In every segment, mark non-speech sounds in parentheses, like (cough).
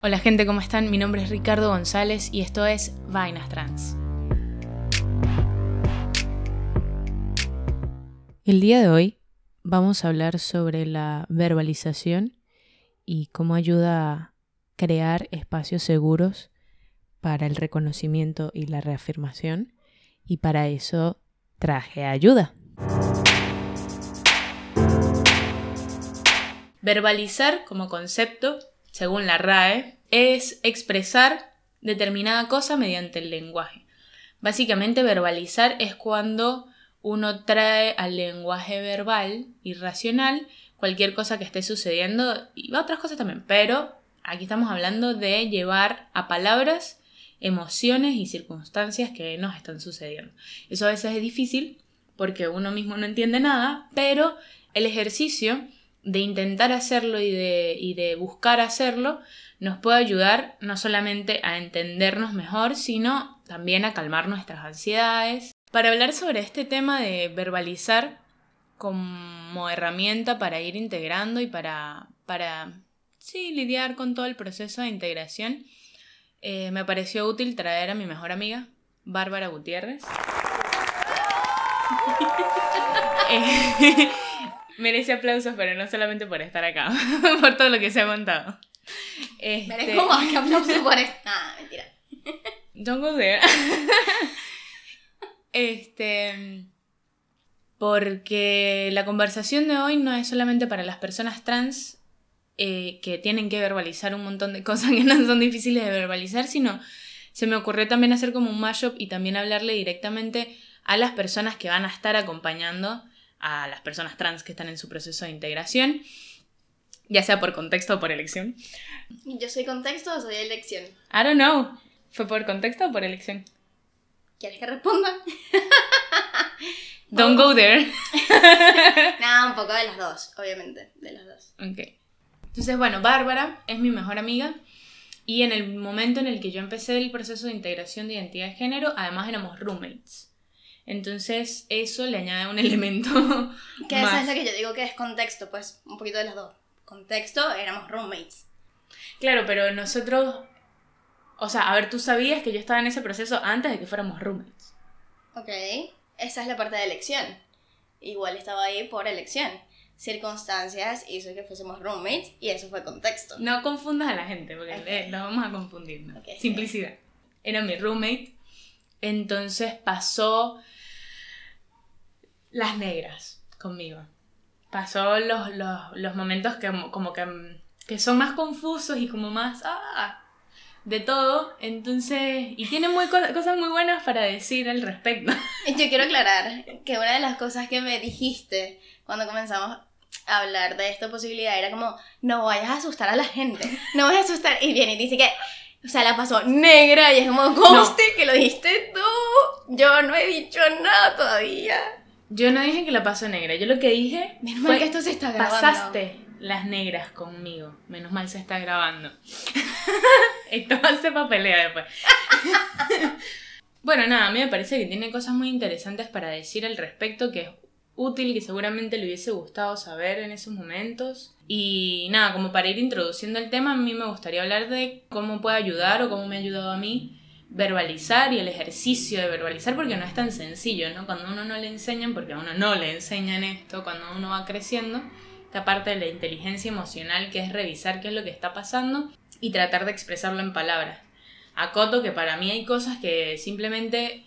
Hola gente, ¿cómo están? Mi nombre es Ricardo González y esto es Vainas Trans. El día de hoy vamos a hablar sobre la verbalización y cómo ayuda a crear espacios seguros para el reconocimiento y la reafirmación y para eso traje ayuda. Verbalizar como concepto según la RAE, es expresar determinada cosa mediante el lenguaje. Básicamente verbalizar es cuando uno trae al lenguaje verbal y racional cualquier cosa que esté sucediendo y otras cosas también, pero aquí estamos hablando de llevar a palabras emociones y circunstancias que nos están sucediendo. Eso a veces es difícil porque uno mismo no entiende nada, pero el ejercicio de intentar hacerlo y de, y de buscar hacerlo nos puede ayudar no solamente a entendernos mejor, sino también a calmar nuestras ansiedades. Para hablar sobre este tema de verbalizar como herramienta para ir integrando y para, para sí, lidiar con todo el proceso de integración, eh, me pareció útil traer a mi mejor amiga, Bárbara Gutiérrez. (laughs) Eh, merece aplausos, pero no solamente por estar acá, (laughs) por todo lo que se ha contado. Este... Merezco más que aplausos por esto. Ah, mentira. Don't go there. (laughs) este. Porque la conversación de hoy no es solamente para las personas trans eh, que tienen que verbalizar un montón de cosas que no son difíciles de verbalizar, sino se me ocurrió también hacer como un mashup y también hablarle directamente a las personas que van a estar acompañando a las personas trans que están en su proceso de integración, ya sea por contexto o por elección. ¿Yo soy contexto o soy elección? I don't know. ¿Fue por contexto o por elección? ¿Quieres que responda? (laughs) Don't go there. (laughs) Nada, un poco de las dos, obviamente, de las dos. Ok. Entonces, bueno, Bárbara es mi mejor amiga y en el momento en el que yo empecé el proceso de integración de identidad de género, además éramos roommates. Entonces eso le añade un (laughs) elemento. Que esa es la que yo digo que es contexto, pues un poquito de las dos. Contexto, éramos roommates. Claro, pero nosotros, o sea, a ver, tú sabías que yo estaba en ese proceso antes de que fuéramos roommates. Ok, esa es la parte de elección. Igual estaba ahí por elección. Circunstancias hizo que fuésemos roommates y eso fue contexto. No confundas a la gente porque lo vamos a confundir. Simplicidad. Era mi roommate. Entonces pasó las negras conmigo. Pasó los, los, momentos que como que, que, son más confusos y como más ah, de todo. Entonces, y tiene muy cosas muy buenas para decir al respecto. (laughs) Yo quiero aclarar que una de las cosas que me dijiste cuando comenzamos a hablar de esta posibilidad era como, no vayas a asustar a la gente, no vayas a asustar. Y viene y dice que o sea, la pasó negra y es como, coste que lo dijiste tú. Yo no he dicho nada todavía. Yo no dije que la pasó negra, yo lo que dije Menos mal que esto se está grabando. Pasaste las negras conmigo. Menos mal se está grabando. (laughs) esto va a ser papelea después. bueno, nada, a mí me parece que tiene cosas muy interesantes para decir al respecto que es útil, que seguramente le hubiese gustado saber en esos momentos. Y nada, como para ir introduciendo el tema, a mí me gustaría hablar de cómo puede ayudar o cómo me ha ayudado a mí verbalizar y el ejercicio de verbalizar porque no es tan sencillo, ¿no? Cuando uno no le enseñan, porque a uno no le enseñan esto, cuando uno va creciendo, esta parte de la inteligencia emocional que es revisar qué es lo que está pasando y tratar de expresarlo en palabras. Acoto que para mí hay cosas que simplemente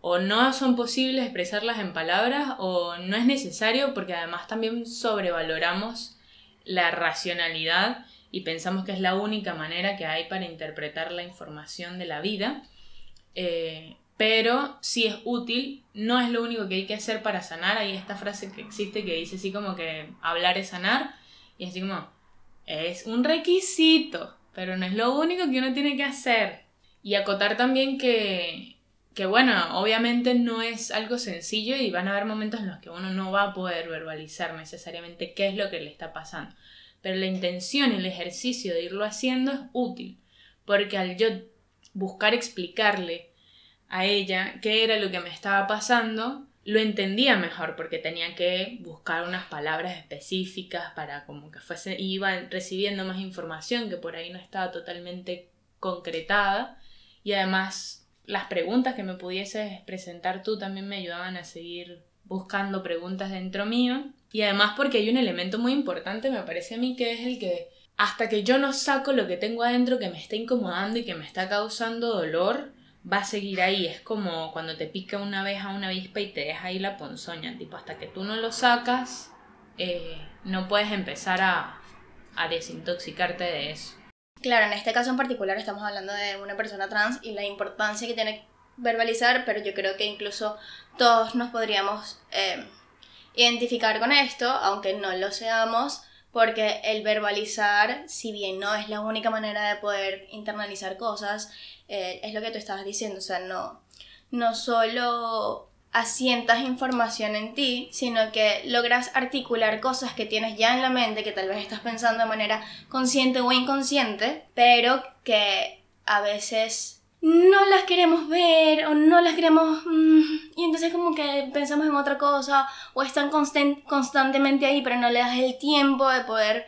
o no son posibles expresarlas en palabras o no es necesario porque además también sobrevaloramos la racionalidad y pensamos que es la única manera que hay para interpretar la información de la vida. Eh, pero si es útil, no es lo único que hay que hacer para sanar. Hay esta frase que existe que dice así como que hablar es sanar. Y así como, es un requisito, pero no es lo único que uno tiene que hacer. Y acotar también que, que bueno, obviamente no es algo sencillo y van a haber momentos en los que uno no va a poder verbalizar necesariamente qué es lo que le está pasando pero la intención y el ejercicio de irlo haciendo es útil, porque al yo buscar explicarle a ella qué era lo que me estaba pasando, lo entendía mejor porque tenía que buscar unas palabras específicas para como que fuese, iba recibiendo más información que por ahí no estaba totalmente concretada. Y además las preguntas que me pudieses presentar tú también me ayudaban a seguir buscando preguntas dentro mío. Y además porque hay un elemento muy importante me parece a mí que es el que hasta que yo no saco lo que tengo adentro que me está incomodando y que me está causando dolor, va a seguir ahí. Es como cuando te pica una vez a una avispa y te deja ahí la ponzoña. Tipo, hasta que tú no lo sacas, eh, no puedes empezar a, a desintoxicarte de eso. Claro, en este caso en particular estamos hablando de una persona trans y la importancia que tiene verbalizar, pero yo creo que incluso todos nos podríamos eh, identificar con esto, aunque no lo seamos, porque el verbalizar, si bien no es la única manera de poder internalizar cosas, eh, es lo que tú estabas diciendo, o sea, no, no solo asientas información en ti, sino que logras articular cosas que tienes ya en la mente, que tal vez estás pensando de manera consciente o inconsciente, pero que a veces no las queremos ver o no las queremos... Mm, y entonces como que pensamos en otra cosa o están constantemente ahí, pero no le das el tiempo de poder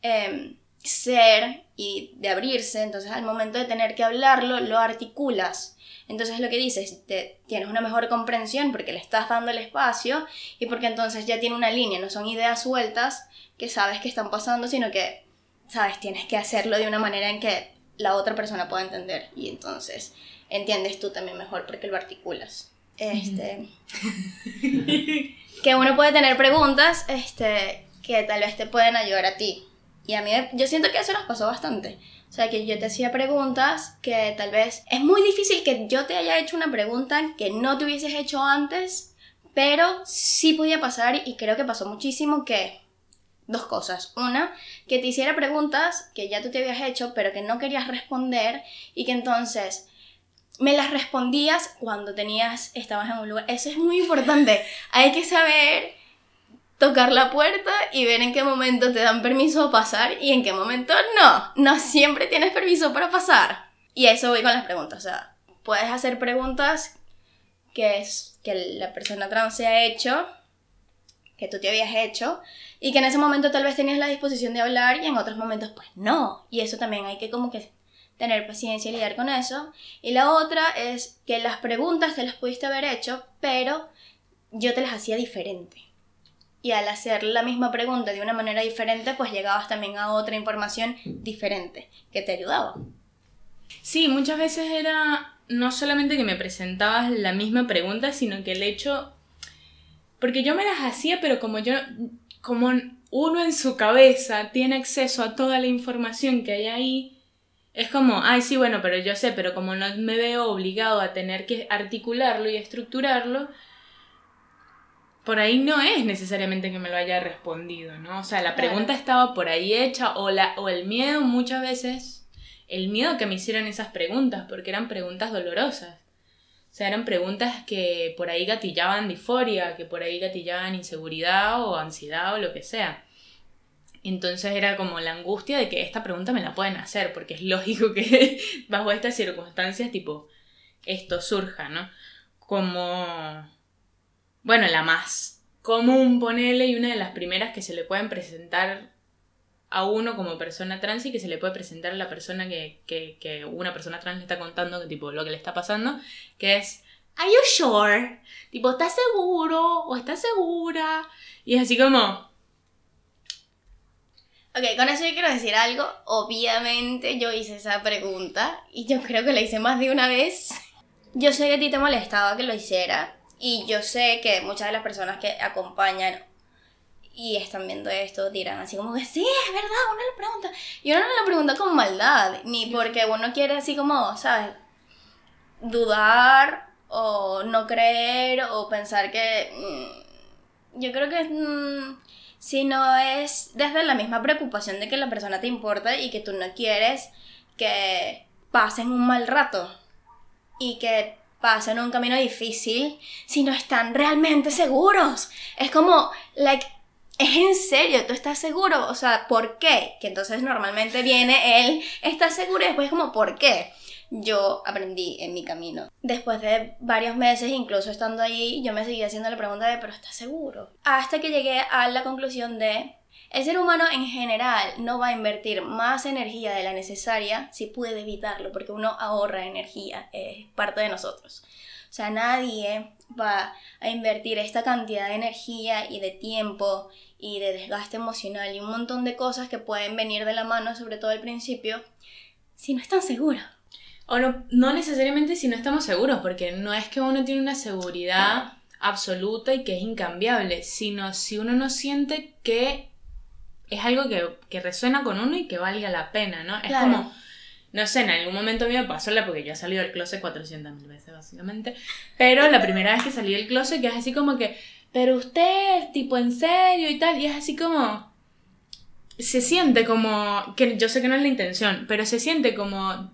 em, ser y de abrirse. Entonces al momento de tener que hablarlo, lo articulas. Entonces lo que dices, te, tienes una mejor comprensión porque le estás dando el espacio y porque entonces ya tiene una línea, no son ideas sueltas que sabes que están pasando, sino que, sabes, tienes que hacerlo de una manera en que la otra persona pueda entender y entonces entiendes tú también mejor porque lo articulas. Este, que uno puede tener preguntas este, que tal vez te pueden ayudar a ti. Y a mí, yo siento que eso nos pasó bastante. O sea, que yo te hacía preguntas que tal vez es muy difícil que yo te haya hecho una pregunta que no te hubieses hecho antes, pero sí podía pasar y creo que pasó muchísimo que dos cosas. Una, que te hiciera preguntas que ya tú te habías hecho, pero que no querías responder y que entonces me las respondías cuando tenías, estabas en un lugar. Eso es muy importante. (laughs) Hay que saber tocar la puerta y ver en qué momento te dan permiso a pasar y en qué momento no. No siempre tienes permiso para pasar. Y a eso voy con las preguntas. O sea, puedes hacer preguntas que, es, que la persona trans se ha hecho, que tú te habías hecho, y que en ese momento tal vez tenías la disposición de hablar y en otros momentos pues no. Y eso también hay que como que tener paciencia y lidiar con eso. Y la otra es que las preguntas te las pudiste haber hecho, pero yo te las hacía diferente. Y al hacer la misma pregunta de una manera diferente, pues llegabas también a otra información diferente que te ayudaba. Sí, muchas veces era no solamente que me presentabas la misma pregunta, sino que el hecho... Porque yo me las hacía, pero como yo, como uno en su cabeza tiene acceso a toda la información que hay ahí, es como, ay, sí, bueno, pero yo sé, pero como no me veo obligado a tener que articularlo y estructurarlo, por ahí no es necesariamente que me lo haya respondido, ¿no? O sea, la pregunta estaba por ahí hecha o, la, o el miedo muchas veces, el miedo que me hicieran esas preguntas, porque eran preguntas dolorosas. O sea, eran preguntas que por ahí gatillaban disforia, que por ahí gatillaban inseguridad o ansiedad o lo que sea. Entonces era como la angustia de que esta pregunta me la pueden hacer, porque es lógico que (laughs) bajo estas circunstancias, tipo, esto surja, ¿no? Como, bueno, la más común, ponele, y una de las primeras que se le pueden presentar a uno como persona trans y que se le puede presentar a la persona que, que, una persona trans le está contando, tipo, lo que le está pasando, que es, ¿Are you sure? Tipo, ¿estás seguro? ¿O estás segura? Y es así como, Ok, con eso yo quiero decir algo. Obviamente yo hice esa pregunta y yo creo que la hice más de una vez. Yo sé que a ti te molestaba que lo hiciera y yo sé que muchas de las personas que acompañan y están viendo esto dirán así como que sí, es verdad, uno le pregunta. Y uno no lo pregunta con maldad, ni porque uno quiere así como, ¿sabes? Dudar o no creer o pensar que... Mm, yo creo que... Mm, sino es desde la misma preocupación de que la persona te importa y que tú no quieres que pasen un mal rato y que pasen un camino difícil si no están realmente seguros. Es como, like, es en serio, tú estás seguro, o sea, ¿por qué? Que entonces normalmente viene él, está seguro y después como, ¿por qué? yo aprendí en mi camino. Después de varios meses, incluso estando allí, yo me seguía haciendo la pregunta de, pero ¿estás seguro? Hasta que llegué a la conclusión de, el ser humano en general no va a invertir más energía de la necesaria si puede evitarlo, porque uno ahorra energía, es parte de nosotros. O sea, nadie va a invertir esta cantidad de energía y de tiempo y de desgaste emocional y un montón de cosas que pueden venir de la mano, sobre todo al principio, si no están seguros. O no, no necesariamente si no estamos seguros, porque no es que uno tiene una seguridad absoluta y que es incambiable, sino si uno no siente que es algo que, que resuena con uno y que valga la pena, ¿no? Es como, no sé, en algún momento a mí me pasó, la porque yo he salido del closet 400 veces básicamente, pero la primera vez que salí del closet que es así como que, pero usted, tipo en serio y tal, y es así como, se siente como, que yo sé que no es la intención, pero se siente como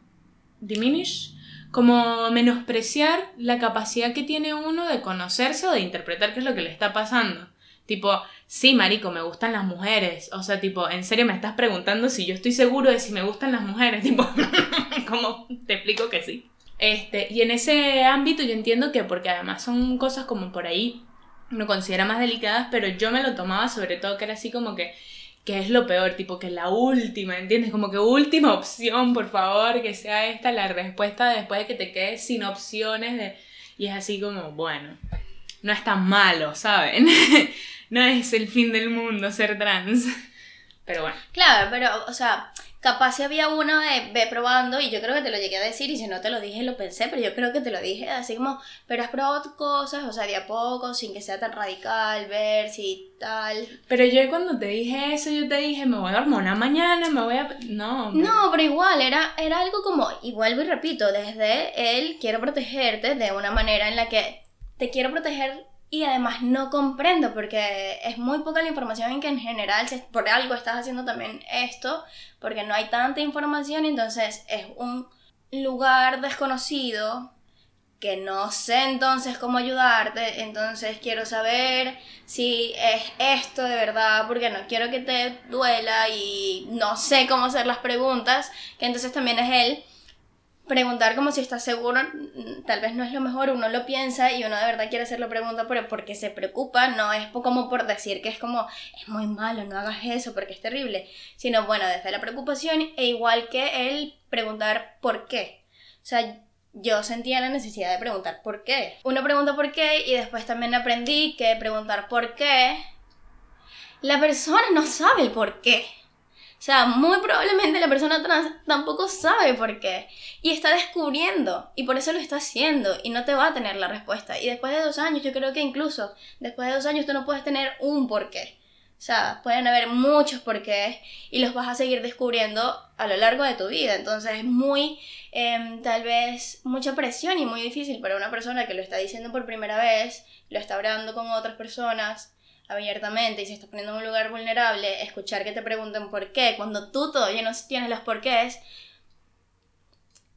diminish, como menospreciar la capacidad que tiene uno de conocerse o de interpretar qué es lo que le está pasando. Tipo, sí, marico, me gustan las mujeres. O sea, tipo, en serio me estás preguntando si yo estoy seguro de si me gustan las mujeres. (laughs) Tipo, ¿cómo te explico que sí? Este, y en ese ámbito yo entiendo que, porque además son cosas como por ahí, uno considera más delicadas, pero yo me lo tomaba sobre todo que era así como que, que es lo peor, tipo que la última, ¿entiendes? Como que última opción, por favor, que sea esta la respuesta después de que te quedes sin opciones de... Y es así como, bueno, no es tan malo, ¿saben? (laughs) no es el fin del mundo ser trans. Pero bueno. Claro, pero, o sea, capaz si había uno de ve probando, y yo creo que te lo llegué a decir, y si no te lo dije, lo pensé, pero yo creo que te lo dije, así como, pero has probado cosas, o sea, de a poco, sin que sea tan radical, ver si tal. Pero yo cuando te dije eso, yo te dije, me voy a hormonar mañana, me voy a... No. No, pero igual, era, era algo como, y vuelvo y repito, desde él quiero protegerte de una manera en la que te quiero proteger y además no comprendo porque es muy poca la información en que en general por algo estás haciendo también esto porque no hay tanta información entonces es un lugar desconocido que no sé entonces cómo ayudarte entonces quiero saber si es esto de verdad porque no quiero que te duela y no sé cómo hacer las preguntas que entonces también es él preguntar como si estás seguro, mm, tal vez no es lo mejor, uno lo piensa y uno de verdad quiere hacer la pregunta porque se preocupa, no es como por decir que es como, es muy malo, no hagas eso porque es terrible, sino bueno, desde la preocupación e igual que el preguntar por qué. O sea, yo sentía la necesidad de preguntar por qué. Uno pregunta por qué y después también aprendí que preguntar por qué, la persona no sabe el por qué. O sea, muy probablemente la persona trans tampoco sabe por qué. Y está descubriendo. Y por eso lo está haciendo. Y no te va a tener la respuesta. Y después de dos años, yo creo que incluso después de dos años tú no puedes tener un porqué. O sea, pueden haber muchos porqués y los vas a seguir descubriendo a lo largo de tu vida. Entonces es muy, em, tal vez, mucha presión y muy difícil para una persona que lo está diciendo por primera vez, lo está hablando con otras personas abiertamente y se está poniendo en un lugar vulnerable, escuchar que te pregunten por qué, cuando tú todavía no tienes los porqués,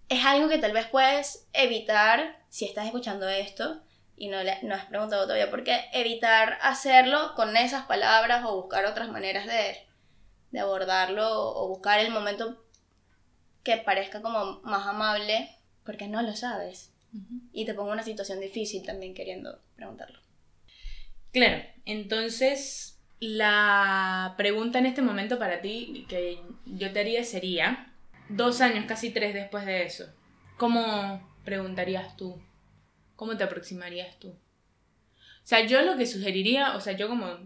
es algo que tal vez puedes evitar si estás escuchando esto y no, le, no has preguntado todavía por qué, evitar hacerlo con esas palabras o buscar otras maneras de, de abordarlo o buscar el momento que parezca como más amable porque no lo sabes. Y te pongo una situación difícil también queriendo preguntarlo. Claro, entonces la pregunta en este momento para ti que yo te haría sería, dos años, casi tres después de eso, ¿cómo preguntarías tú? ¿Cómo te aproximarías tú? O sea, yo lo que sugeriría, o sea, yo como,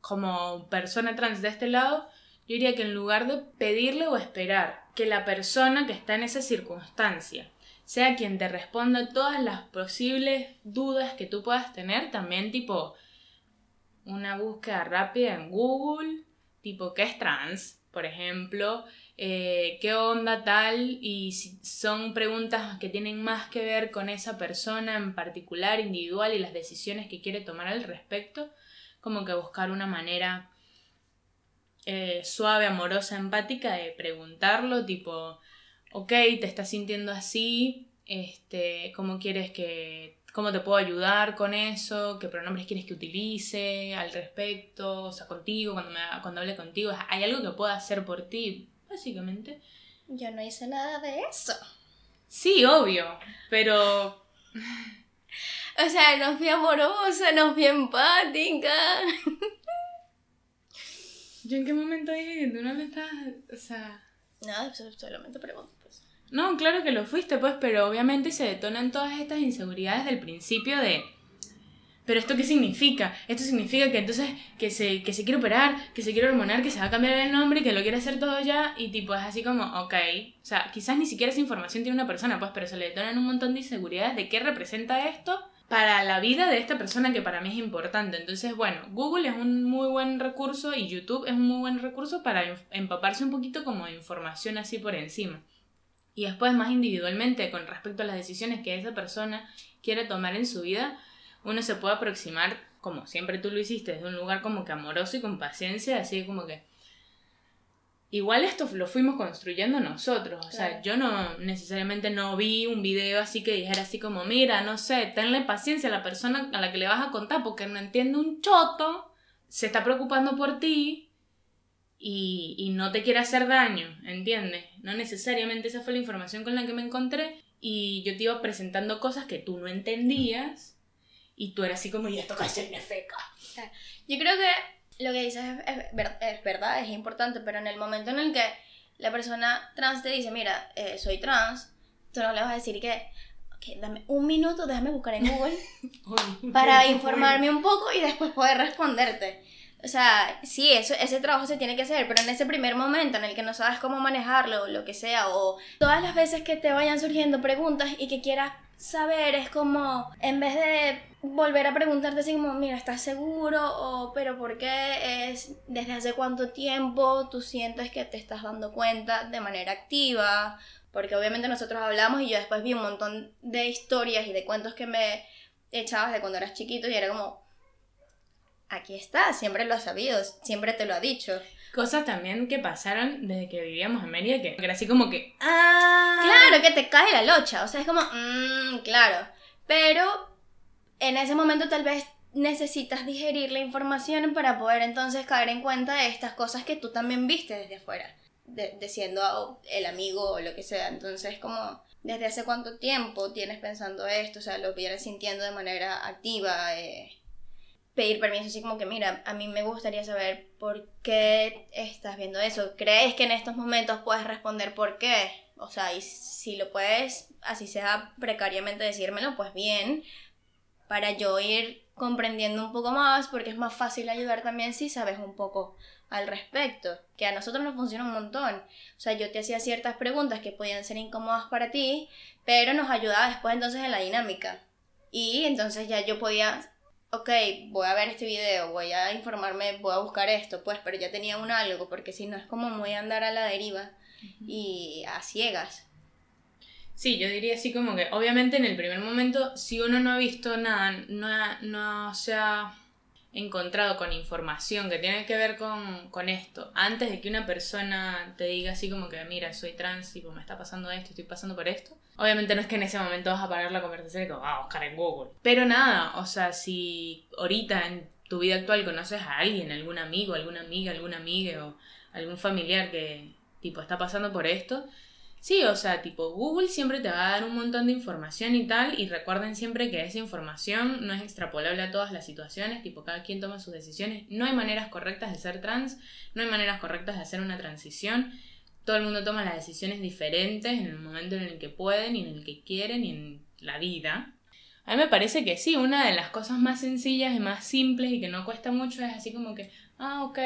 como persona trans de este lado, yo diría que en lugar de pedirle o esperar que la persona que está en esa circunstancia sea quien te responda todas las posibles dudas que tú puedas tener, también tipo una búsqueda rápida en Google, tipo qué es trans, por ejemplo, eh, qué onda tal, y si son preguntas que tienen más que ver con esa persona en particular, individual, y las decisiones que quiere tomar al respecto, como que buscar una manera eh, suave, amorosa, empática de preguntarlo, tipo, ok, te estás sintiendo así, este, ¿cómo quieres que, cómo te puedo ayudar con eso? ¿Qué pronombres quieres que utilice al respecto? O sea, contigo, cuando, me, cuando hable contigo, ¿hay algo que pueda hacer por ti? Básicamente. Yo no hice nada de eso. Sí, obvio, pero... (laughs) O sea, no fui amorosa, no fui empática. (laughs) ¿Yo en qué momento dije que tú no le estás... O sea... No, solamente pregunto. No, claro que lo fuiste, pues, pero obviamente se detonan todas estas inseguridades del principio de pero esto qué significa? Esto significa que entonces que se, que se quiere operar, que se quiere hormonar, que se va a cambiar el nombre, que lo quiere hacer todo ya y tipo es así como, ok, o sea, quizás ni siquiera esa información tiene una persona, pues, pero se le detonan un montón de inseguridades de qué representa esto para la vida de esta persona que para mí es importante. Entonces, bueno, Google es un muy buen recurso y YouTube es un muy buen recurso para empaparse un poquito como de información así por encima. Y después más individualmente con respecto a las decisiones que esa persona quiere tomar en su vida, uno se puede aproximar, como siempre tú lo hiciste, desde un lugar como que amoroso y con paciencia, así como que... Igual esto lo fuimos construyendo nosotros, o sea, yo no necesariamente no vi un video así que dijera así como, mira, no sé, tenle paciencia a la persona a la que le vas a contar porque no entiende un choto, se está preocupando por ti y, y no te quiere hacer daño, ¿entiendes? No necesariamente esa fue la información con la que me encontré y yo te iba presentando cosas que tú no entendías y tú eras así como, y esto me feca. Yo creo que lo que dices es, es, verdad, es importante, pero en el momento en el que la persona trans te dice, mira, eh, soy trans, tú no le vas a decir que, ok, dame un minuto, déjame buscar en Google (laughs) para (laughs) informarme un poco y después poder responderte. O sea, sí, eso, ese trabajo se tiene que hacer, pero en ese primer momento en el que no sabes cómo manejarlo, o lo que sea, o todas las veces que te vayan surgiendo preguntas y que quieras saber, es como, en vez de volver a preguntarte así como, mira, ¿estás seguro? O, pero ¿por qué es, desde hace cuánto tiempo tú sientes que te estás dando cuenta de manera activa? Porque obviamente nosotros hablamos y yo después vi un montón de historias y de cuentos que me echabas de cuando eras chiquito y era como, aquí está, siempre lo has sabido, siempre te lo ha dicho. Cosas también que pasaron desde que vivíamos en Mérida, que era así como que, ah, claro, que te cae la locha, o sea, es como, mmm, claro, pero en ese momento tal vez necesitas digerir la información para poder entonces caer en cuenta de estas cosas que tú también viste desde afuera, de, siendo el amigo o lo que sea. Entonces, como, ¿desde hace cuánto tiempo tienes pensando esto? O sea, lo vienes sintiendo de manera activa. Eh, pedir permiso así como que, mira, a mí me gustaría saber por qué estás viendo eso. ¿Crees que en estos momentos puedes responder por qué? O sea, y si lo puedes, así sea precariamente decírmelo, pues bien, para yo ir comprendiendo un poco más, porque es más fácil ayudar también si sabes un poco al respecto, que a nosotros nos funciona un montón. O sea, yo te hacía ciertas preguntas que podían ser incómodas para ti, pero nos ayudaba después entonces en la dinámica. Y entonces ya yo podía, ok, voy a ver este video, voy a informarme, voy a buscar esto, pues, pero ya tenía un algo, porque si no es como muy andar a la deriva y a ciegas. Sí, yo diría así como que, obviamente en el primer momento, si uno no ha visto nada, no, no se ha encontrado con información que tiene que ver con, esto, antes de que una persona te diga así como que, mira, soy trans y me está pasando esto, estoy pasando por esto, obviamente no es que en ese momento vas a parar la conversación y que vas a buscar en Google. Pero nada, o sea, si ahorita en tu vida actual conoces a alguien, algún amigo, alguna amiga, alguna amiga o algún familiar que tipo está pasando por esto, Sí, o sea, tipo Google siempre te va a dar un montón de información y tal, y recuerden siempre que esa información no es extrapolable a todas las situaciones, tipo cada quien toma sus decisiones, no hay maneras correctas de ser trans, no hay maneras correctas de hacer una transición, todo el mundo toma las decisiones diferentes en el momento en el que pueden y en el que quieren y en la vida. A mí me parece que sí, una de las cosas más sencillas y más simples y que no cuesta mucho es así como que, ah, ok,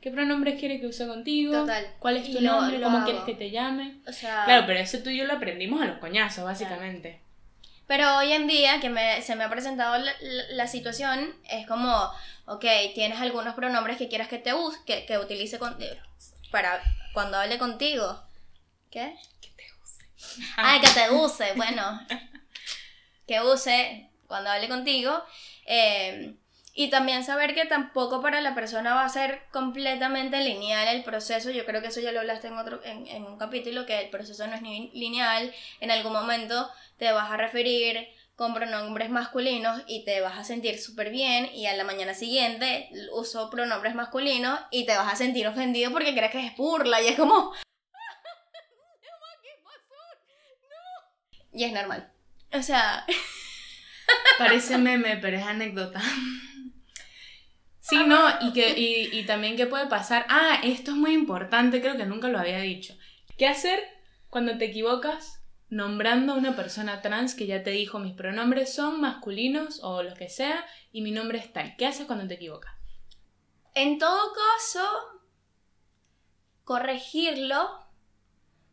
¿Qué pronombres quiere que use contigo? Total. ¿Cuál es tu nombre? ¿Cómo quieres que te llame? O sea... Claro, pero eso tú y yo lo aprendimos a los coñazos, básicamente. Pero hoy en día que me, se me ha presentado la, situación, es como, ok, tienes algunos pronombres que quieras que te use, que, que utilice con, para cuando hable contigo. ¿Qué? Que te use. (laughs) Ah, que te use, bueno. (laughs) que use cuando hable contigo. Eh, y también saber que tampoco para la persona va a ser completamente lineal el proceso. Yo creo que eso ya lo hablaste en, otro, en, en un capítulo, que el proceso no es ni lineal. En algún momento te vas a referir con pronombres masculinos y te vas a sentir súper bien y a la mañana siguiente uso pronombres masculinos y te vas a sentir ofendido porque crees que es burla y es como... (laughs) Y es normal. O sea, (laughs) Parece meme, pero es anécdota. Sí, no, y, que, y, y también qué puede pasar. Ah, esto es muy importante, creo que nunca lo había dicho. ¿Qué hacer cuando te equivocas nombrando a una persona trans que ya te dijo mis pronombres son masculinos o los que sea y mi nombre es tal? ¿Qué haces cuando te equivocas? en todo caso, corregirlo,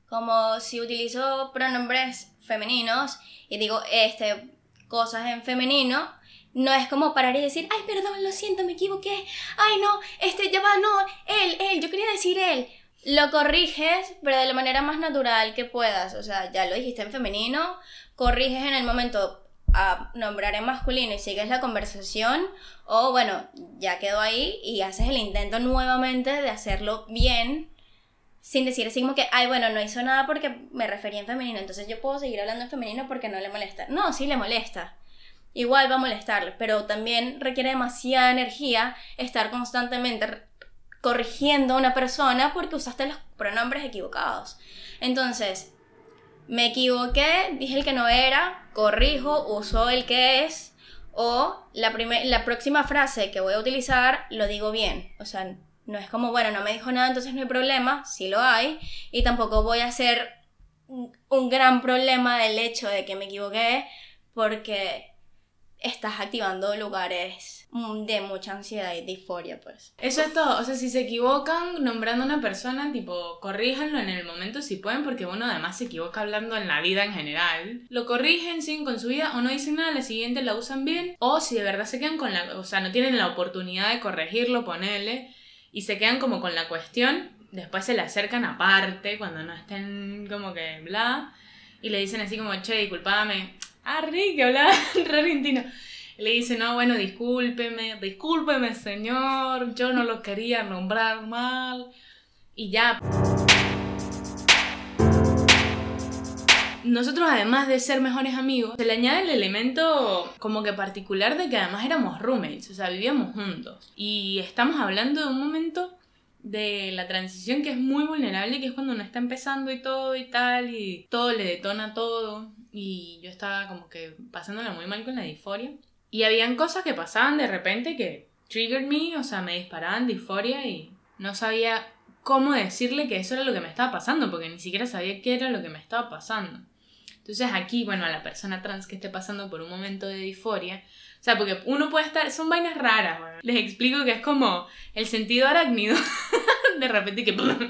como si utilizo pronombres femeninos y digo este cosas en femenino, no es como parar y decir, ay, perdón, lo siento, me equivoqué, ay, no, este, ya va, no, él, él, yo quería decir él. Lo corriges, pero de la manera más natural que puedas, o sea, ya lo dijiste en femenino, corriges en el momento a nombrar en masculino y sigues la conversación, o bueno, ya quedó ahí y haces el intento nuevamente de hacerlo bien, sin decir así como que, ay, bueno, no hizo nada porque me refería en femenino, entonces yo puedo seguir hablando en femenino porque no le molesta. No, sí le molesta. Igual va a molestarle, pero también requiere demasiada energía estar constantemente corrigiendo a una persona porque usaste los pronombres equivocados. Entonces, me equivoqué, dije el que no era, corrijo, uso el que es, o la, la próxima frase que voy a utilizar lo digo bien. O sea, no es como, bueno, no me dijo nada, entonces no hay problema, sí lo hay, y tampoco voy a hacer un gran problema del hecho de que me equivoqué porque estás activando lugares de mucha ansiedad y disforia, pues. Eso es todo. O sea, si se equivocan nombrando a una persona, tipo, corríjanlo en el momento si pueden, porque uno además se equivoca hablando en la vida en general. Lo corrigen, siguen con su vida, o no dicen nada, la siguiente la usan bien, o si de verdad se quedan con la. O sea, no tienen la oportunidad de corregirlo, ponele, y se quedan como con la cuestión, después se le acercan aparte, cuando no estén como que bla, y le dicen así como, che, disculpame Rick, que hablaba (laughs) re. Le dice, no, bueno, discúlpeme, discúlpeme, señor, yo no lo quería nombrar mal. Y ya. Nosotros, además de ser mejores amigos, se le añade el elemento como que particular de que además éramos roommates, o sea, vivíamos juntos. Y estamos hablando de un momento de la transición que es muy vulnerable, que es cuando uno está empezando y todo y tal, y todo le detona todo. Y yo estaba como que pasándola muy mal con la disforia. Y habían cosas que pasaban de repente que triggered me, o sea, me disparaban disforia y no sabía cómo decirle que eso era lo que me estaba pasando, porque ni siquiera sabía qué era lo que me estaba pasando. Entonces aquí, bueno, a la persona trans que esté pasando por un momento de disforia, o sea, porque uno puede estar, son vainas raras, Les explico que es como el sentido arácnido, (laughs) de repente que... (laughs)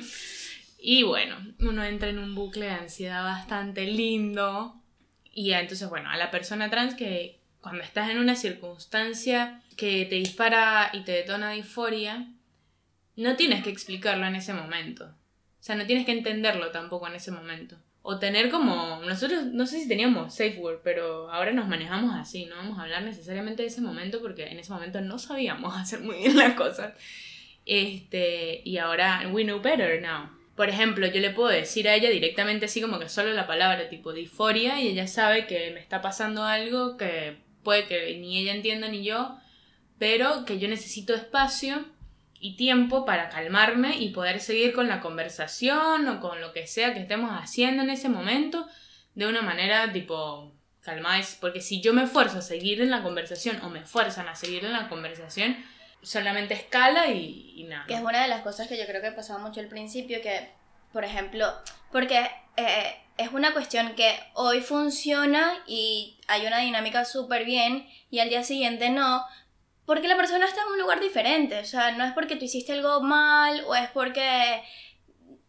Y bueno, uno entra en un bucle de ansiedad bastante lindo. Y entonces, bueno, a la persona trans que cuando estás en una circunstancia que te dispara y te detona disforia, no tienes que explicarlo en ese momento. O sea, no tienes que entenderlo tampoco en ese momento o tener como, nosotros no sé si teníamos safe word, pero ahora nos manejamos así, no vamos a hablar necesariamente de ese momento porque en ese momento no sabíamos (laughs) hacer muy bien las cosas. Este, y ahora we know better now. Por ejemplo, yo le puedo decir a ella directamente así como que solo la palabra tipo disforia y ella sabe que me está pasando algo que puede que ni ella entienda ni yo, pero que yo necesito espacio y tiempo para calmarme y poder seguir con la conversación o con lo que sea que estemos haciendo en ese momento de una manera tipo calmada. Porque si yo me esfuerzo a seguir en la conversación o me esfuerzan a seguir en la conversación, solamente escala y, nada. Que es una de las cosas que yo creo que pasaba mucho al principio, que, por ejemplo, porque eh, es una cuestión que hoy funciona y hay una dinámica súper bien y al día siguiente no, porque la persona está en un lugar diferente, o sea, no es porque tú hiciste algo mal o es porque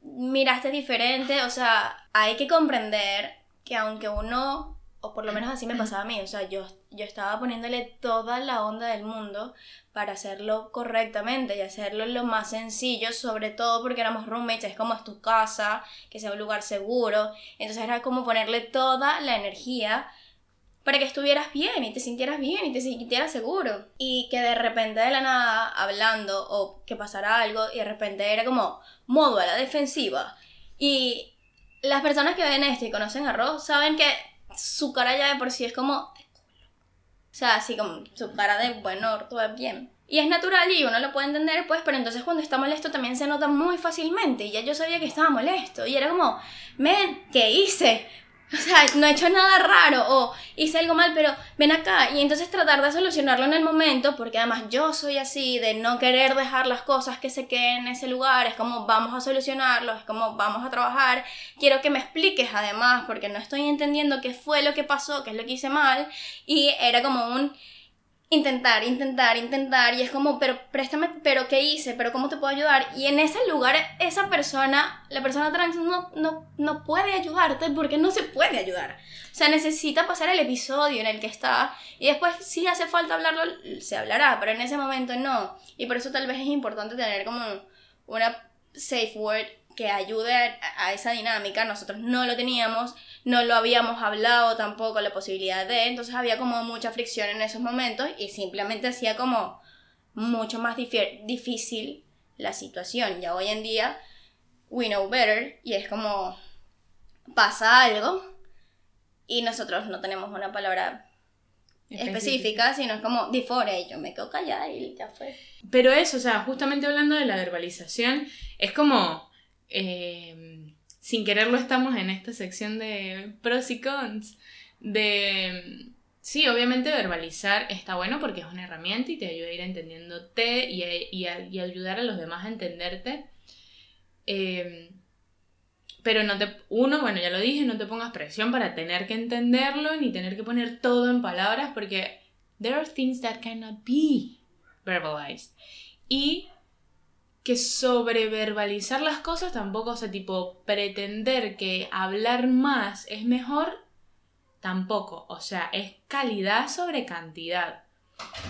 miraste diferente, o sea, hay que comprender que aunque uno, o por lo menos así me pasaba a mí, o sea, yo, yo estaba poniéndole toda la onda del mundo para hacerlo correctamente y hacerlo lo más sencillo, sobre todo porque éramos roommates, es como es tu casa, que sea un lugar seguro, entonces era como ponerle toda la energía para que estuvieras bien y te sintieras bien y te sintieras seguro. Y que de repente de la nada, hablando o que pasara algo y de repente era como modo a la defensiva. Y las personas que ven esto y conocen a Ross saben que su cara ya de por sí es como... O sea, así como su cara de bueno, todo bien. Y es natural y uno lo puede entender, pues, pero entonces cuando está molesto también se nota muy fácilmente. Y ya yo sabía que estaba molesto. Y era como, men, ¿qué hice? O sea, no he hecho nada raro o hice algo mal, pero ven acá. Y entonces tratar de solucionarlo en el momento, porque además yo soy así, de no querer dejar las cosas que se queden en ese lugar, es como vamos a solucionarlo, es como vamos a trabajar, quiero que me expliques además, porque no estoy entendiendo qué fue lo que pasó, qué es lo que hice mal, y era como un intentar, intentar, intentar, y es como, pero préstame, pero ¿qué hice? ¿Pero cómo te puedo ayudar? Y en ese lugar, esa persona, la persona trans no, no, no puede ayudarte porque no se puede ayudar. O sea, necesita pasar el episodio en el que está, y después si hace falta hablarlo, se hablará, pero en ese momento no. Y por eso tal vez es importante tener como una safe word que ayude a, esa dinámica. Nosotros no lo teníamos, no lo habíamos hablado tampoco la posibilidad de, entonces había como mucha fricción en esos momentos y simplemente hacía como mucho más difícil la situación. Ya hoy en día, we know better y es como pasa algo y nosotros no tenemos una palabra específica, sino es como disforia y yo me quedo callada y ya fue. Pero eso, o sea, justamente hablando de la verbalización, es como eh, sin quererlo estamos en esta sección de pros y cons. De, sí, obviamente verbalizar está bueno porque es una herramienta y te ayuda a ir entendiéndote y, y, y ayudar a los demás a entenderte. Eh, pero no te, uno, bueno, ya lo dije, no te pongas presión para tener que entenderlo ni tener que poner todo en palabras porque there are things that cannot be verbalized. Y que sobreverbalizar las cosas tampoco, o sea, tipo, pretender que hablar más es mejor, tampoco. O sea, es calidad sobre cantidad,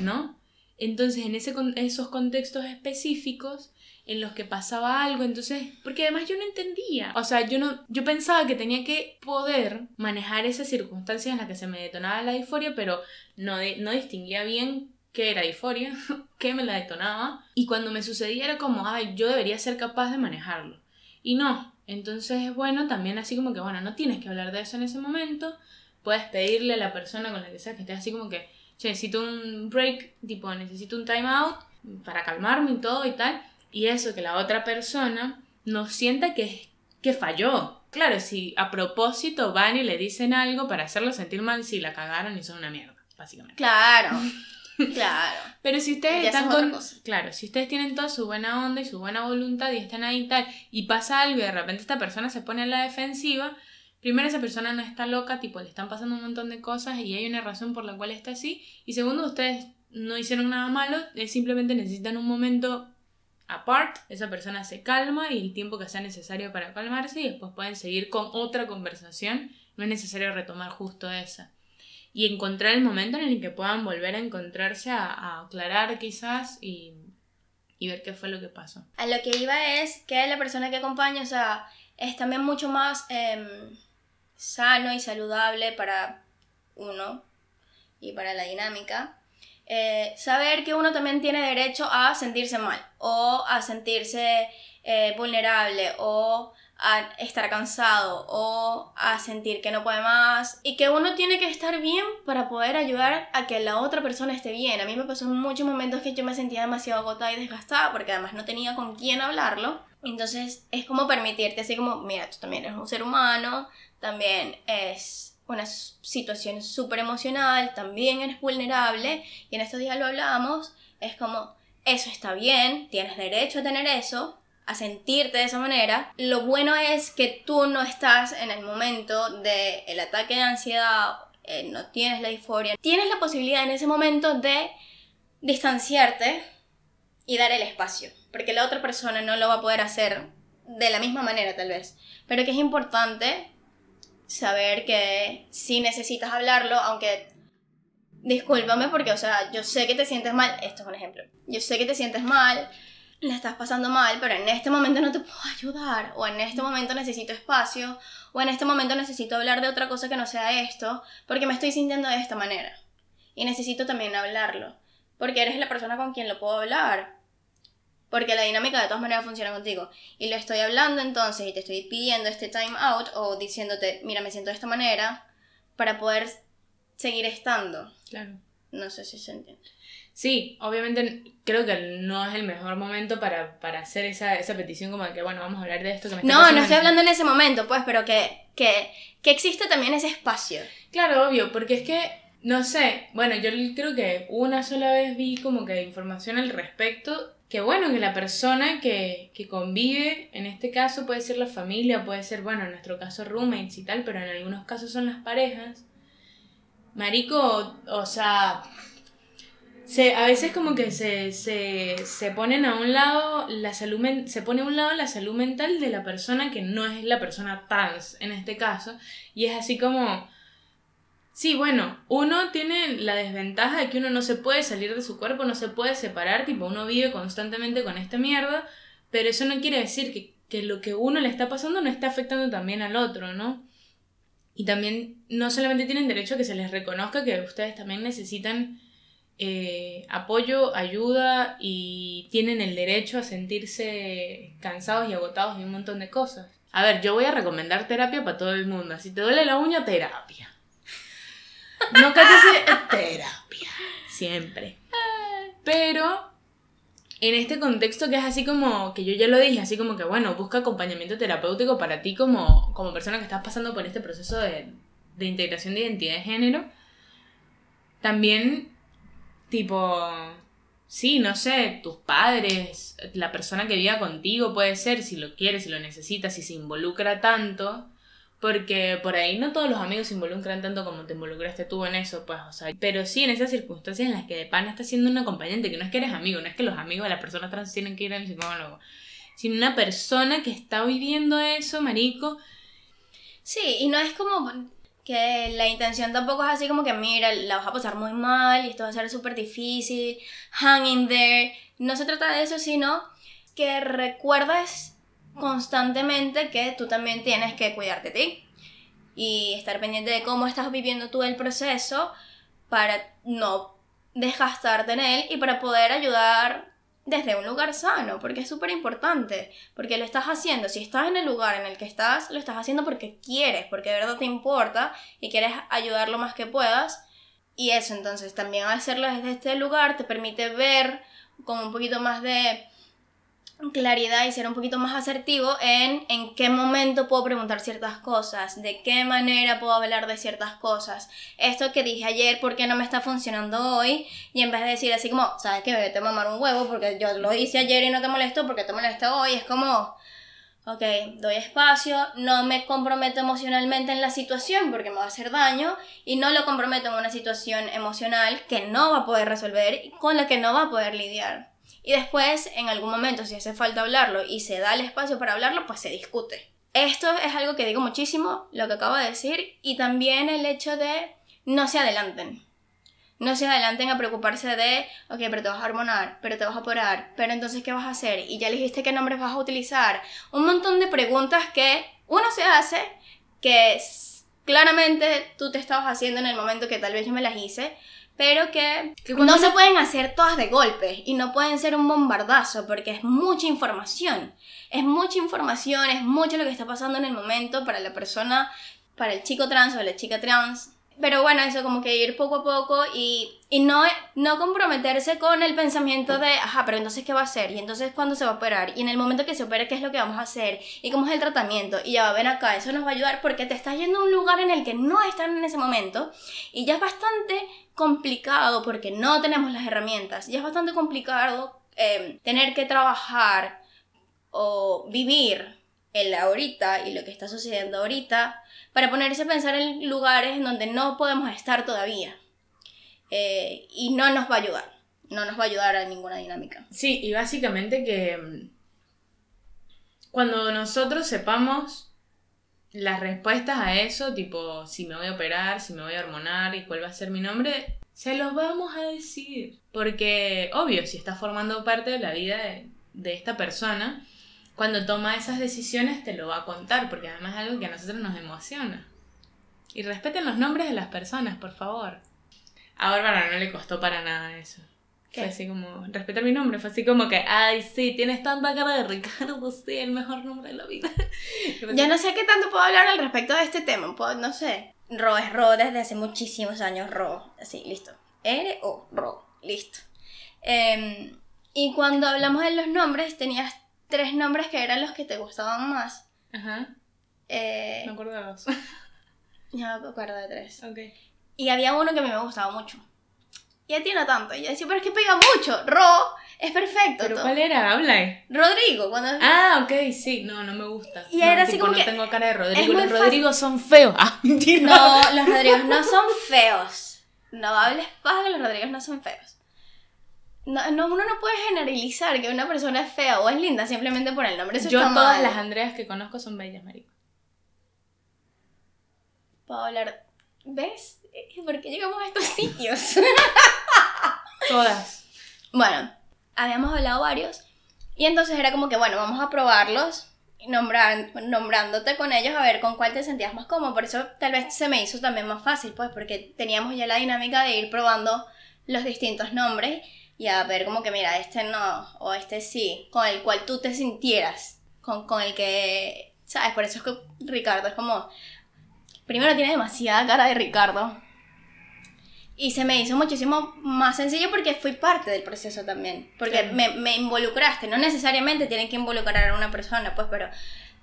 ¿no? Entonces, en ese, esos contextos específicos en los que pasaba algo, entonces, porque además yo no entendía, o sea, yo no, yo pensaba que tenía que poder manejar esas circunstancias en las que se me detonaba la disforia, pero no, no distinguía bien que era disforia, (laughs) que me la detonaba, y cuando me sucedía era como, ay, yo debería ser capaz de manejarlo. Y no, entonces es bueno también así como que, bueno, no tienes que hablar de eso en ese momento, puedes pedirle a la persona con la que sea que esté así como que, necesito un break, tipo, necesito un time out para calmarme y todo y tal, y eso que la otra persona no sienta que, que falló. Claro, si a propósito van y le dicen algo para hacerlo sentir mal, si la cagaron y son una mierda, básicamente. Claro. (laughs) Claro. (laughs) Pero si ustedes están con. Claro, si ustedes tienen toda su buena onda y su buena voluntad y están ahí y tal, y pasa algo y de repente esta persona se pone en la defensiva, primero esa persona no está loca, tipo, le están pasando un montón de cosas y hay una razón por la cual está así. Y segundo, ustedes no hicieron nada malo, simplemente necesitan un momento apart, esa persona se calma y el tiempo que sea necesario para calmarse y después pueden seguir con otra conversación. No es necesario retomar justo esa y encontrar el momento en el que puedan volver a encontrarse, a, aclarar quizás y, ver qué fue lo que pasó. A lo que iba es que la persona que acompaña, o sea, es también mucho más em, sano y saludable para uno y para la dinámica. Eh, saber que uno también tiene derecho a sentirse mal o a sentirse eh, vulnerable o a estar cansado o a sentir que no puede más y que uno tiene que estar bien para poder ayudar a que la otra persona esté bien. A mí me pasó en muchos momentos que yo me sentía demasiado agotada y desgastada porque además no tenía con quién hablarlo. Entonces es como permitirte así como, mira, tú también eres un ser humano, también es una situación súper emocional, también eres vulnerable y en estos días lo hablábamos, es como, eso está bien, tienes derecho a tener eso, a sentirte de esa manera. Lo bueno es que tú no estás en el momento del el ataque de ansiedad, eh, no tienes la disforia. Tienes la posibilidad en ese momento de distanciarte y dar el espacio, porque la otra persona no lo va a poder hacer de la misma manera tal vez, pero que es importante saber que si necesitas hablarlo, aunque discúlpame porque, o sea, yo sé que te sientes mal, esto es un ejemplo, yo sé que te sientes mal, la estás pasando mal, pero en este momento no te puedo (laughs) ayudar, o en este momento necesito espacio, o en este momento necesito hablar de otra cosa que no sea esto, porque me estoy sintiendo de esta manera. Y necesito también hablarlo, porque eres la persona con quien lo puedo hablar. Porque la dinámica de todas maneras funciona contigo. Y lo estoy hablando entonces y te estoy pidiendo este time out o diciéndote, mira, me siento de esta manera, para poder seguir estando. Claro. No sé si se entiende. Sí, obviamente creo que no es el mejor momento para, para hacer esa, esa petición como de que, bueno, vamos a hablar de esto que me está No, no estoy hablando en ese momento, pues, pero que, que, que existe también ese espacio. Claro, obvio, porque es que, no sé, bueno, yo creo que una sola vez vi como que información al respecto, que bueno, que la persona que, que convive, en este caso puede ser la familia, puede ser, bueno, en nuestro caso roommates y tal, pero en algunos casos son las parejas. Marico, o sea, se, a veces como que se, se, se ponen a un lado la salud se pone a un lado la salud mental de la persona que no es la persona trans en este caso y es así como sí bueno uno tiene la desventaja de que uno no se puede salir de su cuerpo no se puede separar tipo uno vive constantemente con esta mierda pero eso no quiere decir que, que lo que uno le está pasando no está afectando también al otro no y también no solamente tienen derecho a que se les reconozca que ustedes también necesitan eh, apoyo, ayuda y tienen el derecho a sentirse cansados y agotados de un montón de cosas. A ver, yo voy a recomendar terapia para todo el mundo. Si te duele la uña, terapia. No cállese, (laughs) terapia. Siempre. Pero en este contexto que es así como, que yo ya lo dije, así como que, bueno, busca acompañamiento terapéutico para ti como, como persona que estás pasando por este proceso de, de integración de identidad de género. También, tipo, sí, no sé, tus padres, la persona que viva contigo puede ser, si lo quieres, si lo necesitas, si se involucra tanto. Porque por ahí no todos los amigos se involucran tanto como te involucraste tú en eso, pues, o sea, pero sí en esas circunstancias en las que de pana está siendo un acompañante, que no es que eres amigo, no es que los amigos de las personas trans tienen que ir al psicólogo, sino una persona que está viviendo eso, marico, Sí, y no es como que la intención tampoco es así como que, mira, la vas a pasar muy mal y esto va a ser súper difícil, hang in there. No se trata de eso, sino que recuerdes constantemente que tú también tienes que cuidarte de ti y estar pendiente de cómo estás viviendo tú el proceso para no desgastarte en él y para poder ayudar desde un lugar sano, porque es súper importante, porque lo estás haciendo, si estás en el lugar en el que estás, lo estás haciendo porque quieres, porque de verdad te importa y quieres ayudar lo más que puedas. Y eso, entonces, también hacerlo desde este lugar te permite ver con un poquito más de claridad y ser un poquito más asertivo en en qué momento puedo preguntar ciertas cosas, de qué manera puedo hablar de ciertas cosas. Esto que dije ayer, ¿por qué no me está funcionando hoy? Y en vez de decir así como, ¿sabes qué? Vete a mamar un huevo porque yo lo hice ayer y no te molesto porque te molesta hoy. Es como, ok, doy espacio, no me comprometo emocionalmente en la situación porque me va a hacer daño y no lo comprometo en una situación emocional que no va a poder resolver y con la que no va a poder lidiar. Y después, en algún momento, si hace falta hablarlo y se da el espacio para hablarlo, pues se discute. Esto es algo que digo muchísimo, lo que acabo de decir, y también el hecho de no se adelanten. No se adelanten a preocuparse de, ok, pero te vas a hormonar, pero te vas a operar, pero entonces, ¿qué vas a hacer? Y ya elegiste qué nombres vas a utilizar. Un montón de preguntas que uno se hace, que claramente tú te estabas haciendo en el momento que tal vez yo me las hice, pero que, no se pueden hacer todas de golpe y no pueden ser un bombardazo porque es mucha información. Es mucha información, es mucho lo que está pasando en el momento para la persona, para el chico trans o la chica trans. Pero bueno, eso como que ir poco a poco y, y no, no comprometerse con el pensamiento de, ajá, pero entonces ¿qué va a hacer? Y entonces ¿cuándo se va a operar? Y en el momento que se opere, ¿qué es lo que vamos a hacer? Y cómo es el tratamiento. Y ya va, ven acá, eso nos va a ayudar porque te estás yendo a un lugar en el que no están en ese momento y ya es bastante complicado porque no tenemos las herramientas. Ya es bastante complicado eh, tener que trabajar o vivir el ahorita y lo que está sucediendo ahorita para ponerse a pensar en lugares en donde no podemos estar todavía. Eh, y no nos va a ayudar. No nos va a ayudar a ninguna dinámica. Sí, y básicamente que mm, cuando nosotros sepamos las respuestas a eso, tipo si me voy a operar, si me voy a hormonar y cuál va a ser mi nombre, se los vamos a decir. Porque, obvio, si está formando parte de la vida de, de esta persona, cuando toma esas decisiones te lo va a contar, porque además es algo que a nosotros nos emociona. Y respeten los nombres de las personas, por favor. A Bárbara no le costó para nada eso. ¿Qué? Fue así como, respetar mi nombre, fue así como que, ay, sí, tienes tanta cara de Ricardo, sí, el mejor nombre de la vida. (laughs) Yo no sé qué tanto puedo hablar al respecto de este tema. puedo- no sé. Ro es Ro desde hace muchísimos años. Ro. Así, listo. R-O. Ro. Listo. Em, y cuando hablamos de los nombres, tenías tres nombres que eran los que te gustaban más. Ajá. Eh, Me acuerdo de dos. (laughs) yo me acuerdo de tres. ok. Y había uno que a mí me gustaba mucho. Y a ti no tanto. Y yo decía, pero es que pega mucho. Ro es perfecto. ¿Pero todo. cuál era? Habla. Rodrigo, cuando... Ah, ok, sí. No, no me gusta. Y No, era así como no que- tengo cara de Rodrigo. Los. Rodrigos son feos. (laughs) Ah, mentira. No, los Rodrigos no son feos. No hables paja que los Rodrigos no son feos. No, no, uno no puede generalizar que una persona es fea o es linda simplemente por el nombre. Eso Yo está todas mal. las Andreas que conozco son bellas, marico. Puedo hablar... ¿Ves? ¿Por qué llegamos a estos sitios? (laughs) Todas. Bueno, habíamos hablado varios. Y entonces era como que, bueno, vamos a probarlos. Nombrar, nombrándote con ellos a ver con cuál te sentías más cómodo. Por eso tal vez se me hizo también más fácil, pues, porque teníamos ya la dinámica de ir probando los distintos nombres y a ver como que, mira, este no, o este sí, con el cual tú te sintieras, con, con el que, ¿sabes? Por eso es que Ricardo es como, primero tiene demasiada cara de Ricardo. Y se me hizo muchísimo más sencillo porque fui parte del proceso también. Porque Claro. me, me involucraste. No necesariamente tienen que involucrar a una persona, pues, pero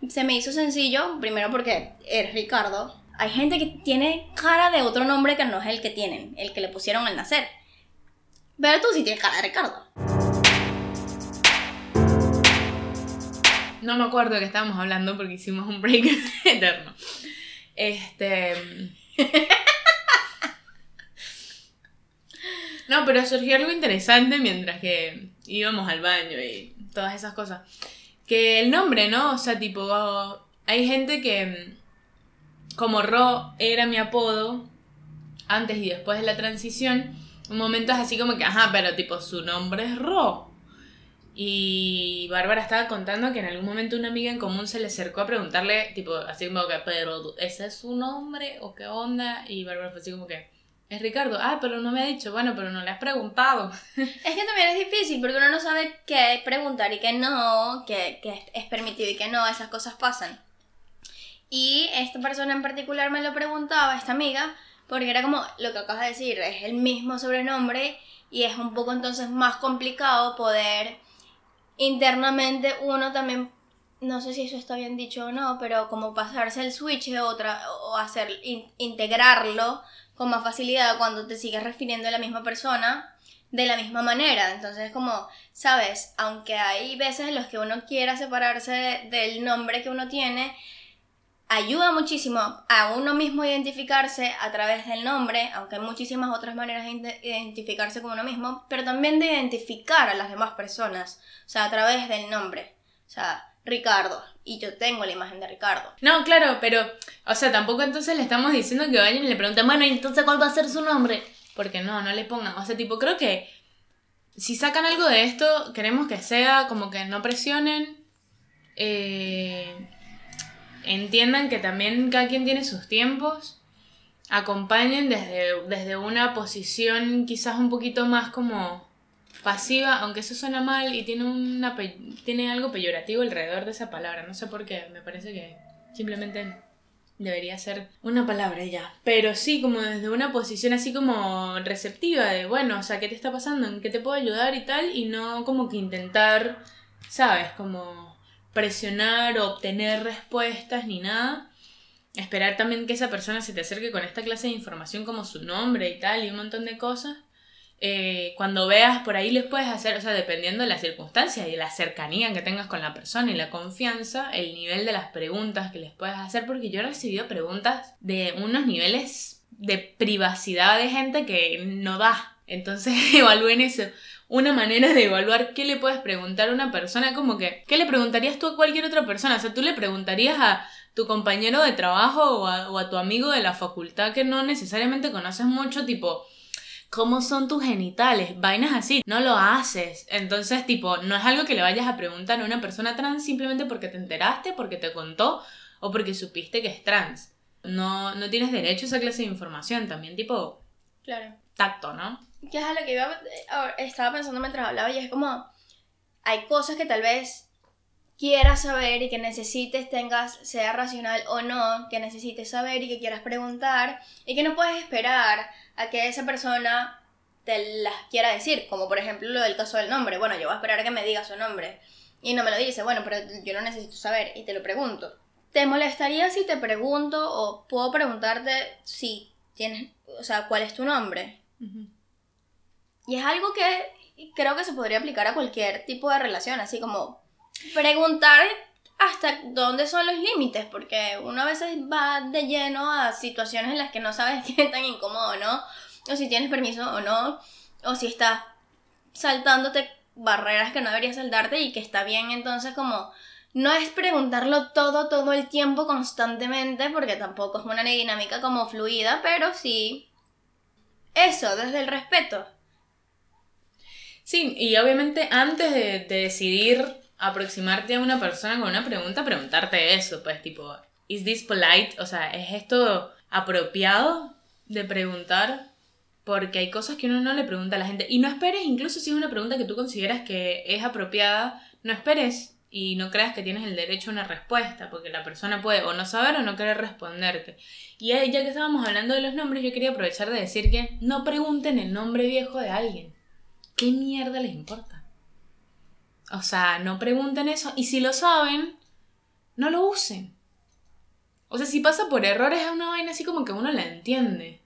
se me hizo sencillo, primero porque eres Ricardo. Hay gente que tiene cara de otro nombre que no es el que tienen, el que le pusieron al nacer. Pero tú sí tienes cara de Ricardo. No me acuerdo de qué estábamos hablando porque hicimos un break (laughs) eterno. Este. No, pero surgió algo interesante mientras que íbamos al baño y todas esas cosas. Que el nombre, ¿no? O sea, tipo, hay gente que, como Ro era mi apodo, antes y después de la transición, un momento es así como que, ajá, pero tipo, su nombre es Ro. Y Bárbara estaba contando que en algún momento una amiga en común se le acercó a preguntarle, tipo, así como que, pero ¿ese es su nombre o qué onda? Y Bárbara fue así como que, es Ricardo. Ah, pero no me ha dicho, bueno, pero no le has preguntado. (laughs) Es que también es difícil porque uno no sabe qué preguntar y qué no, qué, qué es- permitido y qué no, esas cosas pasan. Y esta persona en particular me lo preguntaba, esta amiga, porque era como lo que acabas de decir, es el mismo sobrenombre y es un poco entonces más complicado poder internamente uno también, no sé si eso está bien dicho o no, pero como pasarse el switch otra o hacer, in- integrarlo con más facilidad cuando te sigues refiriendo a la misma persona de la misma manera. Entonces, como, sabes, aunque hay veces en los que uno quiera separarse de- del nombre que uno tiene, ayuda muchísimo a uno mismo identificarse a través del nombre, aunque hay muchísimas otras maneras de ide- identificarse con uno mismo, pero también de identificar a las demás personas, o sea, a través del nombre. O sea, Ricardo, y yo tengo la imagen de Ricardo. No, claro, pero, o sea, tampoco entonces le estamos diciendo que vayan y le pregunten, bueno, ¿y entonces cuál va a ser su nombre? Porque no, no le pongan. O sea, tipo, creo que si sacan algo de esto, queremos que sea como que no presionen, eh, entiendan que también cada quien tiene sus tiempos, acompañen desde, desde una posición quizás un poquito más como pasiva, aunque eso suena mal y tiene, una, tiene algo peyorativo alrededor de esa palabra, no sé por qué, me parece que simplemente debería ser una palabra ya. Pero sí, como desde una posición así como receptiva de, bueno, o sea, ¿qué te está pasando? ¿En qué te puedo ayudar y tal? Y no como que intentar, ¿sabes? Como presionar o obtener respuestas ni nada. Esperar también que esa persona se te acerque con esta clase de información como su nombre y tal y un montón de cosas. Eh, cuando veas por ahí les puedes hacer, o sea, dependiendo de las circunstancias y de la cercanía que tengas con la persona y la confianza, el nivel de las preguntas que les puedes hacer, porque yo he recibido preguntas de unos niveles de privacidad de gente que no da. Entonces (laughs) evalúen eso. Una manera de evaluar qué le puedes preguntar a una persona, como que, ¿qué le preguntarías tú a cualquier otra persona? O sea, tú le preguntarías a tu compañero de trabajo o a, o a tu amigo de la facultad que no necesariamente conoces mucho, tipo, ¿Cómo son tus genitales? Vainas así. No lo haces. Entonces, tipo, no es algo que le vayas a preguntar a una persona trans simplemente porque te enteraste, porque te contó o porque supiste que es trans. No, no tienes derecho a esa clase de información. También, tipo, Claro. tacto, ¿no? que es a lo que iba, eh, estaba pensando mientras hablaba y es como, hay cosas que tal vez quieras saber y que necesites, tengas, sea racional o no, que necesites saber y que quieras preguntar y que no puedes esperar a que esa persona te las quiera decir, como por ejemplo lo del caso del nombre. Bueno, yo voy a esperar a que me diga su nombre. Y no me lo dice, bueno, pero yo lo necesito saber y te lo pregunto. ¿Te molestaría si te pregunto o puedo preguntarte si tienes, o sea, cuál es tu nombre? Y es algo que creo que se podría aplicar a cualquier tipo de relación, así como preguntar hasta dónde son los límites, porque uno a veces va de lleno a situaciones en las que no sabes (laughs) qué tan incómodo o no, o si tienes permiso o no, o si estás saltándote barreras que no deberías saltarte y que está bien entonces como no es preguntarlo todo todo el tiempo constantemente porque tampoco es una dinámica como fluida, pero sí eso, desde el respeto. Sí, y obviamente antes de, decidir aproximarte a una persona con una pregunta, preguntarte eso, pues tipo, ¿is this polite? O sea, ¿es esto apropiado de preguntar? Porque hay cosas que uno no le pregunta a la gente. Y no esperes, incluso si es una pregunta que tú consideras que es apropiada, no esperes y no creas que tienes el derecho a una respuesta, porque la persona puede o no saber o no querer responderte. Y ya que estábamos hablando de los nombres, yo quería aprovechar de decir que no pregunten el nombre viejo de alguien. ¿Qué mierda les importa? O sea, no pregunten eso. Y si lo saben, no lo usen. O sea, si pasa por errores es una vaina así como que uno la entiende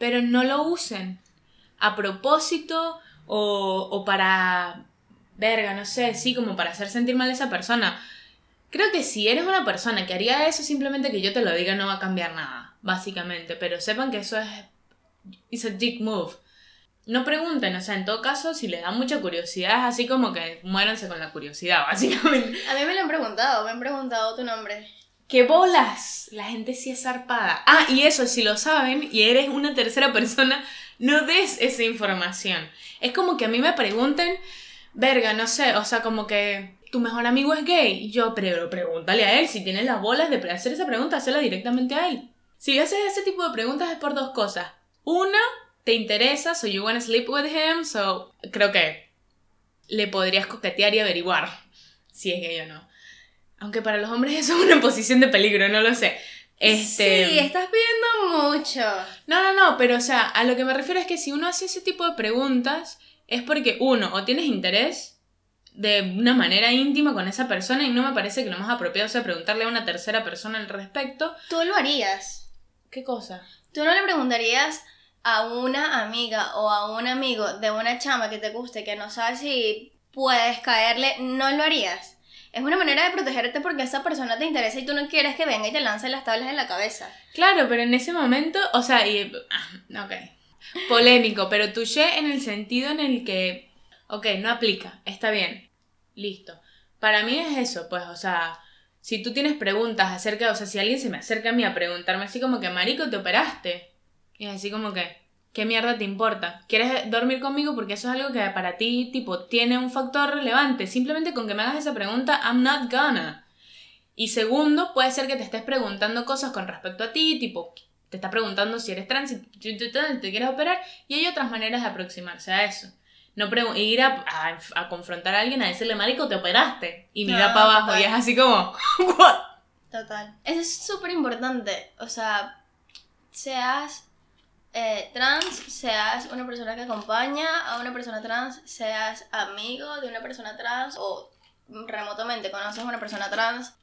pero no lo usen a propósito o, o para, verga, no sé, sí, como para hacer sentir mal a esa persona. Creo que si eres una persona que haría eso, simplemente que yo te lo diga no va a cambiar nada, básicamente. Pero sepan que eso es. It's a dick move. No pregunten, o sea, en todo caso, si les da mucha curiosidad, es así como que muéranse con la curiosidad, (laughs) básicamente. A mí me lo han preguntado, me han preguntado tu nombre. ¡Qué bolas! La gente sí es zarpada. Ah, y eso, si lo saben y eres una tercera persona, no des esa información. Es como que a mí me pregunten, verga, no sé, o sea, como que tu mejor amigo es gay. Y yo, pero pregúntale a él, si tienes las bolas de hacer esa pregunta, hazla directamente a él. Si haces ese tipo de preguntas es por dos cosas. Una, te interesa, so you wanna sleep with him, so creo que le podrías coquetear y averiguar si es gay o no. Aunque para los hombres eso es una posición de peligro, no lo sé. Este... Sí, estás pidiendo mucho. No, no, no, pero o sea, a lo que me refiero es que si uno hace ese tipo de preguntas es porque uno, o tienes interés de una manera íntima con esa persona y no me parece que lo más apropiado sea preguntarle a una tercera persona al respecto. Tú lo harías. ¿Qué cosa? Tú no le preguntarías a una amiga o a un amigo de una chama que te guste que no sabes si puedes caerle, no lo harías es una manera de protegerte porque esa persona te interesa y tú no quieres que venga y te lance las tablas en la cabeza. Claro, pero en ese momento, o sea, y, ah, ok, polémico, pero touché en el sentido en el que, ok, no aplica, está bien, listo. Para mí es eso, pues, o sea, si tú tienes preguntas acerca, o sea, si alguien se me acerca a mí a preguntarme así como que, marico, te operaste. Y así como que, ¿Qué mierda te importa? ¿Quieres dormir conmigo? Porque eso es algo que para ti, tipo, tiene un factor relevante. Simplemente con que me hagas esa pregunta, I'm not gonna. Y segundo, puede ser que te estés preguntando cosas con respecto a ti, tipo, te está preguntando si eres trans, si te quieres operar, y hay otras maneras de aproximarse a eso. No ir a, a, confrontar a alguien a decirle, marico, te operaste, y mira para abajo, y es así como, (laughs) ¿what? Total. Eso es súper importante. O sea, seas eh, trans, seas una persona que acompaña a una persona trans, seas amigo de una persona trans o remotamente conoces a una persona trans,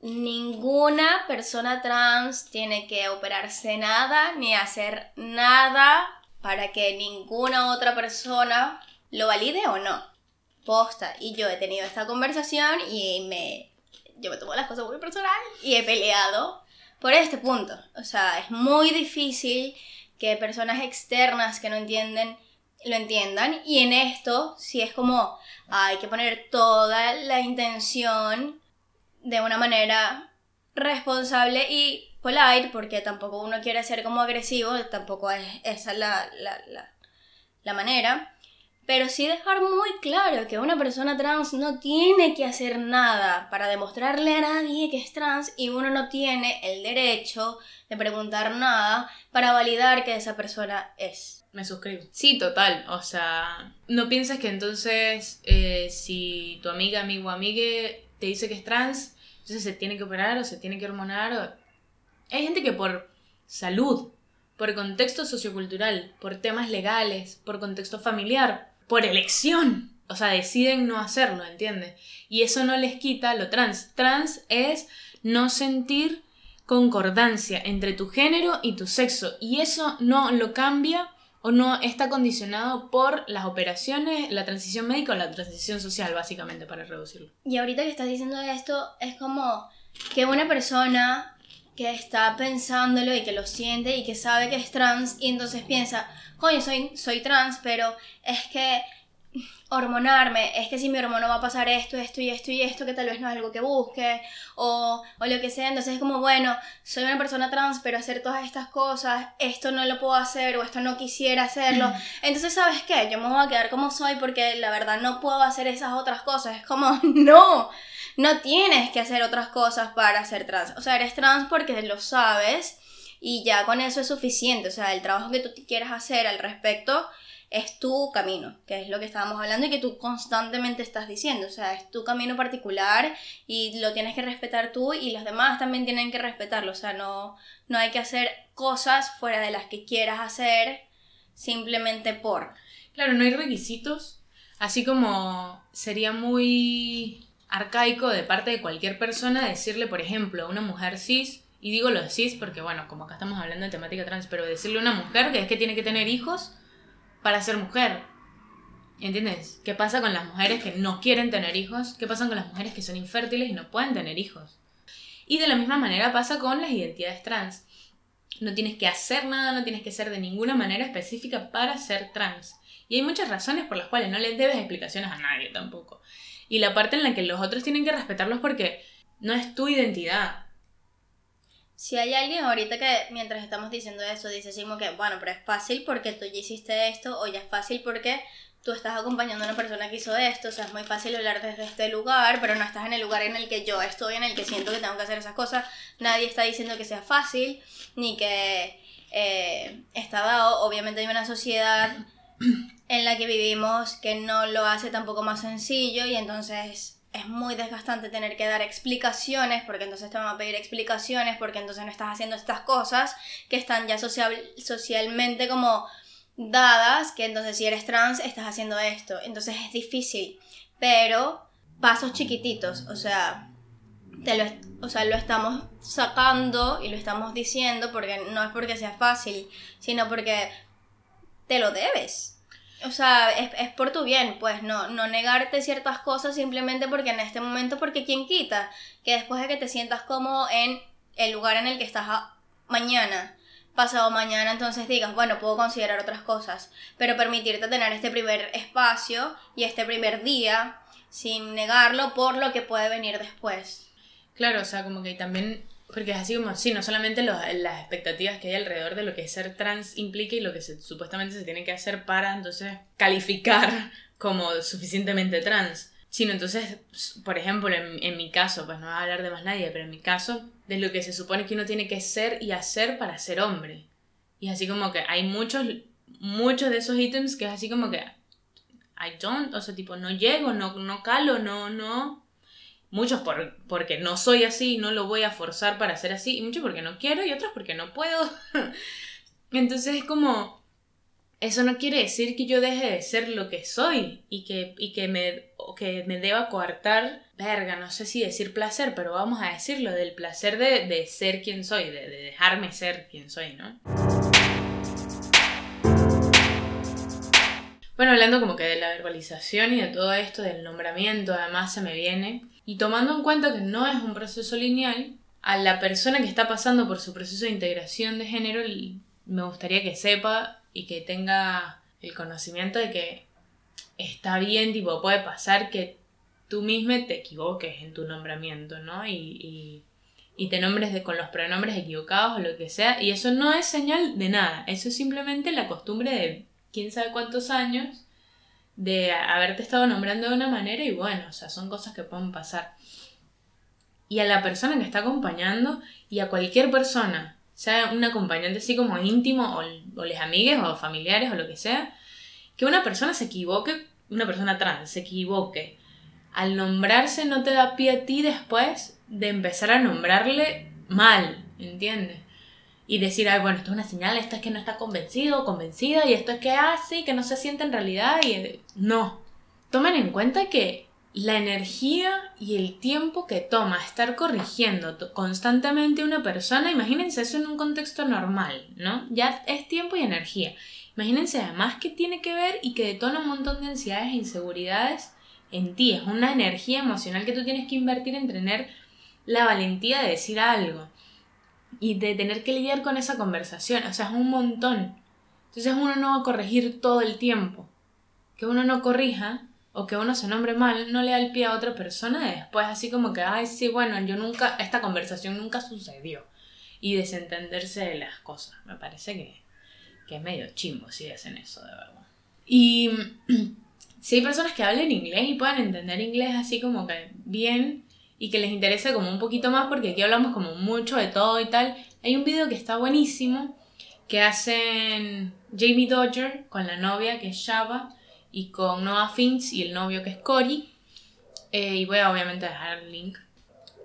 ninguna persona trans tiene que operarse nada ni hacer nada para que ninguna otra persona lo valide o no. Posta. Y yo he tenido esta conversación y me. Yo me tomo las cosas muy personal y he peleado por este punto. O sea, es muy difícil que personas externas que no entienden lo entiendan. Y en esto, si es como hay que poner toda la intención de una manera responsable y polite, porque tampoco uno quiere ser como agresivo, tampoco es esa la, la, la, la manera. Pero sí dejar muy claro que una persona trans no tiene que hacer nada para demostrarle a nadie que es trans y uno no tiene el derecho de preguntar nada para validar que esa persona es. Me suscribo. Sí, total. O sea, no piensas que entonces eh, si tu amiga, amigo o amigue te dice que es trans, entonces se tiene que operar o se tiene que hormonar. Hay gente que por salud por contexto sociocultural, por temas legales, por contexto familiar, por elección. O sea, deciden no hacerlo, ¿entiendes? Y eso no les quita lo trans. Trans es no sentir concordancia entre tu género y tu sexo. Y eso no lo cambia o no está condicionado por las operaciones, la transición médica o la transición social, básicamente, para reducirlo. Y ahorita que estás diciendo esto, es como que una persona que está pensándolo y que lo siente y que sabe que es trans y entonces piensa, coño, soy, soy trans, pero es que hormonarme, es que si mi hormono va a pasar esto, esto y esto y esto, que tal vez no es algo que busque, o, o lo que sea, entonces es como, bueno, soy una persona trans, pero hacer todas estas cosas, esto no lo puedo hacer, o esto no quisiera hacerlo, entonces, ¿sabes qué? Yo me voy a quedar como soy porque la verdad no puedo hacer esas otras cosas, es como, (laughs) no, no tienes que hacer otras cosas para ser trans, o sea, eres trans porque lo sabes, y ya con eso es suficiente, o sea, el trabajo que tú quieras hacer al respecto, es tu camino, que es lo que estábamos hablando y que tú constantemente estás diciendo, o sea, es tu camino particular y lo tienes que respetar tú y los demás también tienen que respetarlo, o sea, no, no hay que hacer cosas fuera de las que quieras hacer simplemente por. Claro, no hay requisitos, así como sería muy arcaico de parte de cualquier persona decirle, por ejemplo, a una mujer cis, y digo lo cis porque, bueno, como acá estamos hablando de temática trans, pero decirle a una mujer que es que tiene que tener hijos, para ser mujer. ¿Entiendes? ¿Qué pasa con las mujeres que no quieren tener hijos? ¿Qué pasa con las mujeres que son infértiles y no pueden tener hijos? Y de la misma manera pasa con las identidades trans. No tienes que hacer nada, no tienes que ser de ninguna manera específica para ser trans. Y hay muchas razones por las cuales no les debes explicaciones a nadie tampoco. Y la parte en la que los otros tienen que respetarlos porque no es tu identidad, si hay alguien ahorita que mientras estamos diciendo eso dice así como que, bueno, pero es fácil porque tú ya hiciste esto o ya es fácil porque tú estás acompañando a una persona que hizo esto, o sea, es muy fácil hablar desde este lugar, pero no estás en el lugar en el que yo estoy, en el que siento que tengo que hacer esas cosas. Nadie está diciendo que sea fácil, ni que eh, está dado. Obviamente hay una sociedad en la que vivimos que no lo hace tampoco más sencillo y entonces es muy desgastante tener que dar explicaciones, porque entonces te van a pedir explicaciones, porque entonces no estás haciendo estas cosas que están ya social, socialmente como dadas, que entonces si eres trans estás haciendo esto. Entonces es difícil, pero pasos chiquititos, o sea, te lo, o sea, lo estamos sacando y lo estamos diciendo porque no es porque sea fácil, sino porque te lo debes. O sea, es, es, por tu bien, pues no, no negarte ciertas cosas simplemente porque en este momento, porque quien quita, que después de que te sientas como en el lugar en el que estás mañana, pasado mañana, entonces digas, bueno, puedo considerar otras cosas, pero permitirte tener este primer espacio y este primer día sin negarlo por lo que puede venir después. Claro, o sea, como que también porque es así como, sí, no solamente las expectativas que hay alrededor de lo que ser trans implica y lo que supuestamente se tiene que hacer para entonces calificar (laughs) como suficientemente trans, sino entonces, por ejemplo, en, en mi caso, pues no voy a hablar de más nadie, pero en mi caso, de lo que se supone que uno tiene que ser y hacer para ser hombre. Y es así como que hay muchos, muchos de esos ítems que es así como que I don't, o sea, tipo, no llego, no, no calo, no, no, Muchos por, porque no soy así, no lo voy a forzar para ser así, y muchos porque no quiero y otros porque no puedo. (laughs) Entonces es como, eso no quiere decir que yo deje de ser lo que soy y que, y que, me, que me deba coartar, verga, no sé si decir placer, pero vamos a decirlo, del placer de, de ser quien soy, de, de dejarme ser quien soy, ¿no? Bueno, hablando como que de la verbalización y de todo esto, del nombramiento, además se me viene. Y tomando en cuenta que no es un proceso lineal, a la persona que está pasando por su proceso de integración de género me gustaría que sepa y que tenga el conocimiento de que está bien, tipo, puede pasar que tú mismo te equivoques en tu nombramiento, ¿no? Y, y, te nombres de, con los pronombres equivocados o lo que sea, y eso no es señal de nada, eso es simplemente la costumbre de quién sabe cuántos años de haberte estado nombrando de una manera y bueno, o sea, son cosas que pueden pasar. Y a la persona que está acompañando y a cualquier persona, sea un acompañante así como íntimo o, o les amigues o familiares o lo que sea, que una persona se equivoque, una persona trans se equivoque, al nombrarse no te da pie a ti después de empezar a nombrarle mal, ¿entiendes? Y decir, ay, bueno, esto es una señal, esto es que no está convencido o convencida, y esto es que hace, que no se siente en realidad, y no. Tomen en cuenta que la energía y el tiempo que toma estar corrigiendo constantemente a una persona, imagínense eso en un contexto normal, ¿no? Ya es tiempo y energía. Imagínense además que tiene que ver y que detona un montón de ansiedades e inseguridades en ti. Es una energía emocional que tú tienes que invertir en tener la valentía de decir algo y de tener que lidiar con esa conversación. O sea, es un montón. Entonces uno no va a corregir todo el tiempo. Que uno no corrija o que uno se nombre mal no le da el pie a otra persona después así como que, ay, sí, bueno, yo nunca, esta conversación nunca sucedió. Y desentenderse de las cosas. Me parece que, que es medio chimbo si hacen eso, de verdad. Y (clears throat) si hay personas que hablen inglés y puedan entender inglés así como que bien y que les interese como un poquito más porque aquí hablamos como mucho de todo y tal, hay un video que está buenísimo que hacen Jamie Dodger con la novia que es Shaba y con Noah Finch y el novio que es Cory. Eh, y voy a obviamente dejar el link.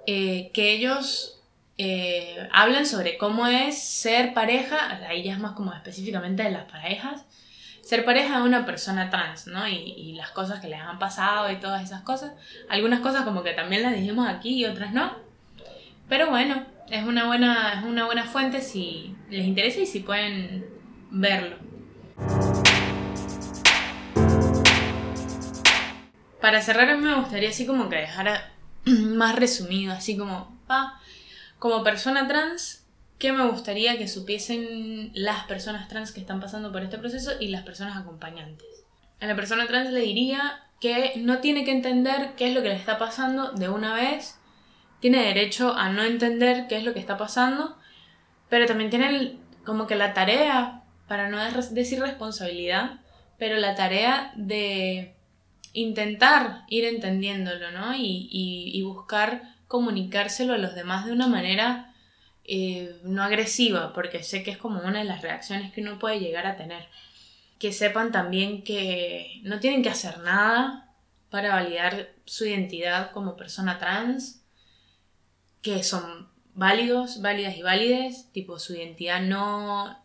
Eh, que ellos eh, hablan sobre cómo es ser pareja, ahí ya es más como específicamente de las parejas, ser pareja de una persona trans, ¿no? Y, y, las cosas que les han pasado y todas esas cosas. Algunas cosas como que también las dijimos aquí y otras no. Pero bueno, es una buena, es una buena fuente si les interesa y si pueden verlo. Para cerrar a mí me gustaría así como que dejara (clears throat) más resumido, así como, pa, como persona trans, ¿qué me gustaría que supiesen las personas trans que están pasando por este proceso y las personas acompañantes? A la persona trans le diría que no tiene que entender qué es lo que le está pasando de una vez, tiene derecho a no entender qué es lo que está pasando, pero también tiene como que la tarea, para no decir responsabilidad, pero la tarea de intentar ir entendiéndolo, ¿no? Y, buscar comunicárselo a los demás de una manera eh, no agresiva, porque sé que es como una de las reacciones que uno puede llegar a tener. Que sepan también que no tienen que hacer nada para validar su identidad como persona trans, que son válidos, válidas y válides, tipo su identidad no,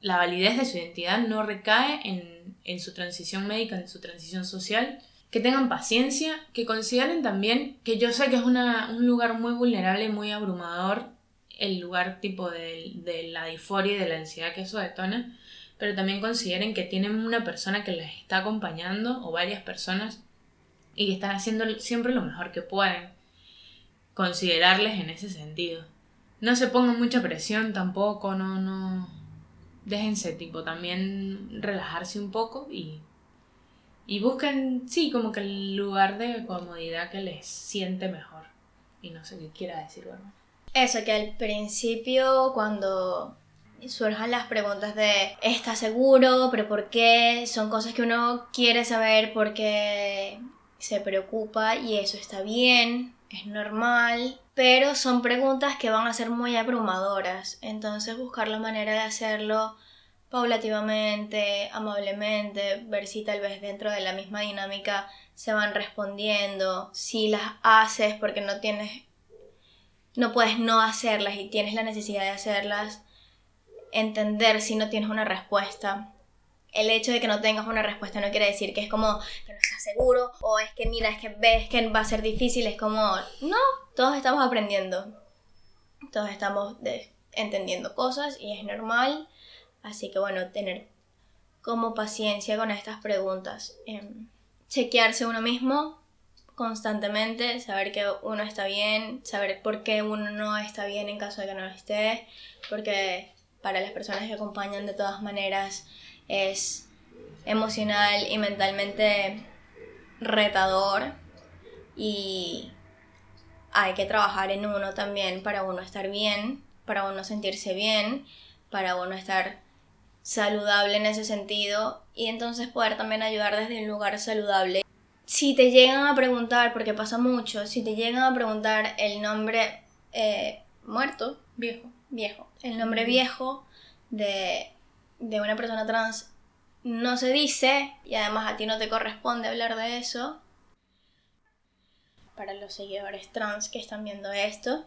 la validez de su identidad no recae en, en su transición médica, en su transición social, que tengan paciencia, que consideren también que yo sé que es un lugar muy vulnerable muy abrumador, el lugar tipo de, de, la disforia y de la ansiedad que eso detona, pero también consideren que tienen una persona que les está acompañando o varias personas y que están haciendo siempre lo mejor que pueden. Considerarles en ese sentido. No se pongan mucha presión tampoco, no, no. Déjense tipo también relajarse un poco y y busquen, sí, como que el lugar de comodidad que les siente mejor. Y no sé qué quiera decir, bueno. Eso, que al principio cuando surjan las preguntas de ¿estás seguro? ¿Pero por qué? Son cosas que uno quiere saber porque se preocupa y eso está bien, es normal, pero son preguntas que van a ser muy abrumadoras. Entonces buscar la manera de hacerlo paulativamente, amablemente, ver si tal vez dentro de la misma dinámica se van respondiendo, si las haces porque no tienes, no puedes no hacerlas y tienes la necesidad de hacerlas, entender si no tienes una respuesta. El hecho de que no tengas una respuesta no quiere decir que es como que no estás seguro o es que mira, es que ves que va a ser difícil, es como, no, todos estamos aprendiendo, todos estamos entendiendo cosas y es normal Así que bueno, tener como paciencia con estas preguntas. Em, chequearse uno mismo constantemente, saber que uno está bien, saber por qué uno no está bien en caso de que no lo esté, porque para las personas que acompañan de todas maneras es emocional y mentalmente retador y hay que trabajar en uno también para uno estar bien, para uno sentirse bien, para uno estar saludable en ese sentido y entonces poder también ayudar desde un lugar saludable. Si te llegan a preguntar, porque pasa mucho, si te llegan a preguntar el nombre eh, muerto, viejo, viejo, el nombre viejo de, de una persona trans no se dice y además a ti no te corresponde hablar de eso. Para los seguidores trans que están viendo esto,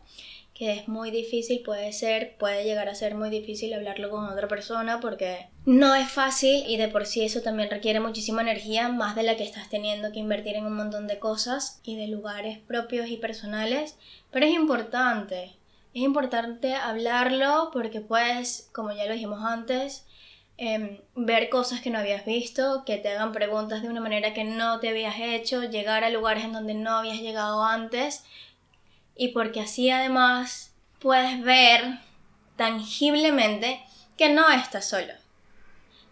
que es muy difícil, puede ser, puede llegar a ser muy difícil hablarlo con otra persona porque no es fácil y de por sí eso también requiere muchísima energía, más de la que estás teniendo que invertir en un montón de cosas y de lugares propios y personales, pero es importante, es importante hablarlo porque puedes, como ya lo dijimos antes, em, ver cosas que no habías visto, que te hagan preguntas de una manera que no te habías hecho, llegar a lugares en donde no habías llegado antes y porque así además puedes ver tangiblemente que no estás solo,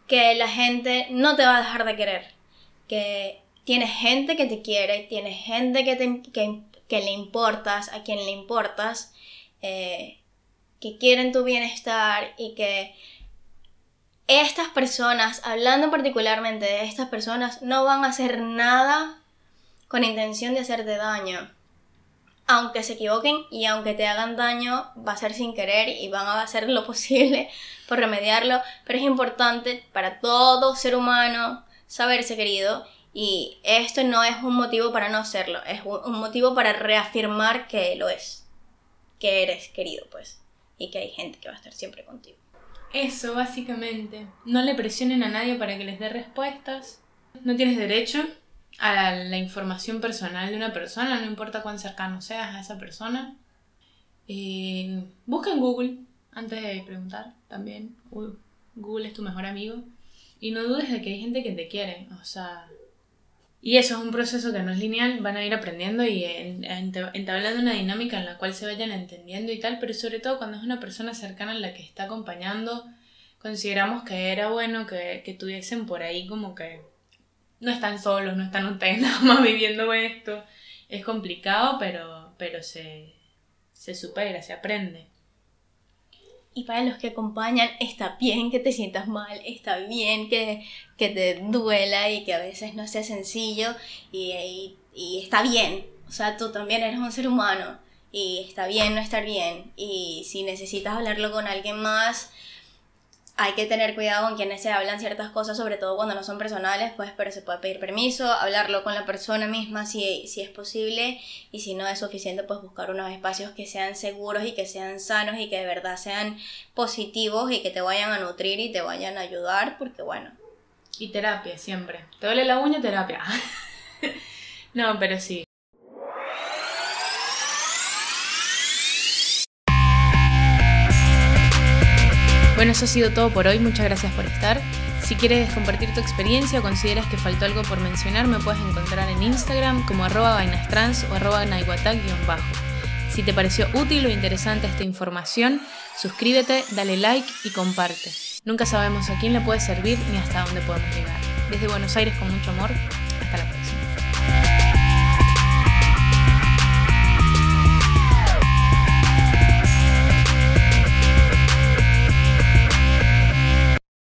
que la gente no te va a dejar de querer, que tienes gente que te quiere, tienes gente que, te, que, le importas, a quien le importas, eh, que quieren tu bienestar y que estas personas, hablando particularmente de estas personas, no van a hacer nada con intención de hacerte daño aunque se equivoquen y aunque te hagan daño, va a ser sin querer y van a hacer lo (laughs) posible por remediarlo, pero es importante para todo ser humano saberse querido y esto no es un motivo para no serlo, es un motivo para reafirmar que lo es, que eres querido pues y que hay gente que va a estar siempre contigo. Eso, básicamente. No le presionen a nadie para que les dé respuestas. No tienes derecho a la, información personal de una persona, no importa cuán cercano seas a esa persona. Eh, busca en Google antes de preguntar también. Google es tu mejor amigo. Y no dudes de que hay gente que te quiere. O sea. Y eso es un proceso que no es lineal, van a ir aprendiendo y entablando una dinámica en la cual se vayan entendiendo y tal, pero sobre todo cuando es una persona cercana en la que está acompañando, consideramos que era bueno que, que tuviesen por ahí como que no están solos, no están ustedes (laughs) nada más viviendo esto. Es complicado, pero, pero se, se supera, se aprende. Y para los que acompañan, está bien que te sientas mal, está bien que, que te duela y que a veces no sea sencillo y, y, y, está bien. O sea, tú también eres un ser humano y está bien no estar bien. Y si necesitas hablarlo con alguien más, hay que tener cuidado con quienes se hablan ciertas cosas, sobre todo cuando no son personales, pues, pero se puede pedir permiso, hablarlo con la persona misma si, si es posible, y si no es suficiente, pues buscar unos espacios que sean seguros y que sean sanos y que de verdad sean positivos y que te vayan a nutrir y te vayan a ayudar, porque bueno. Y terapia, siempre. ¿Te duele la uña? Terapia. (laughs) no, pero sí. Bueno, eso ha sido todo por hoy, muchas gracias por estar. Si quieres compartir tu experiencia o consideras que faltó algo por mencionar, me puedes encontrar en Instagram como arroba vainastrans o arroba bajo Si te pareció útil o interesante esta información, suscríbete, dale like y comparte. Nunca sabemos a quién le puede servir ni hasta dónde podemos llegar. Desde Buenos Aires con mucho amor, hasta la próxima.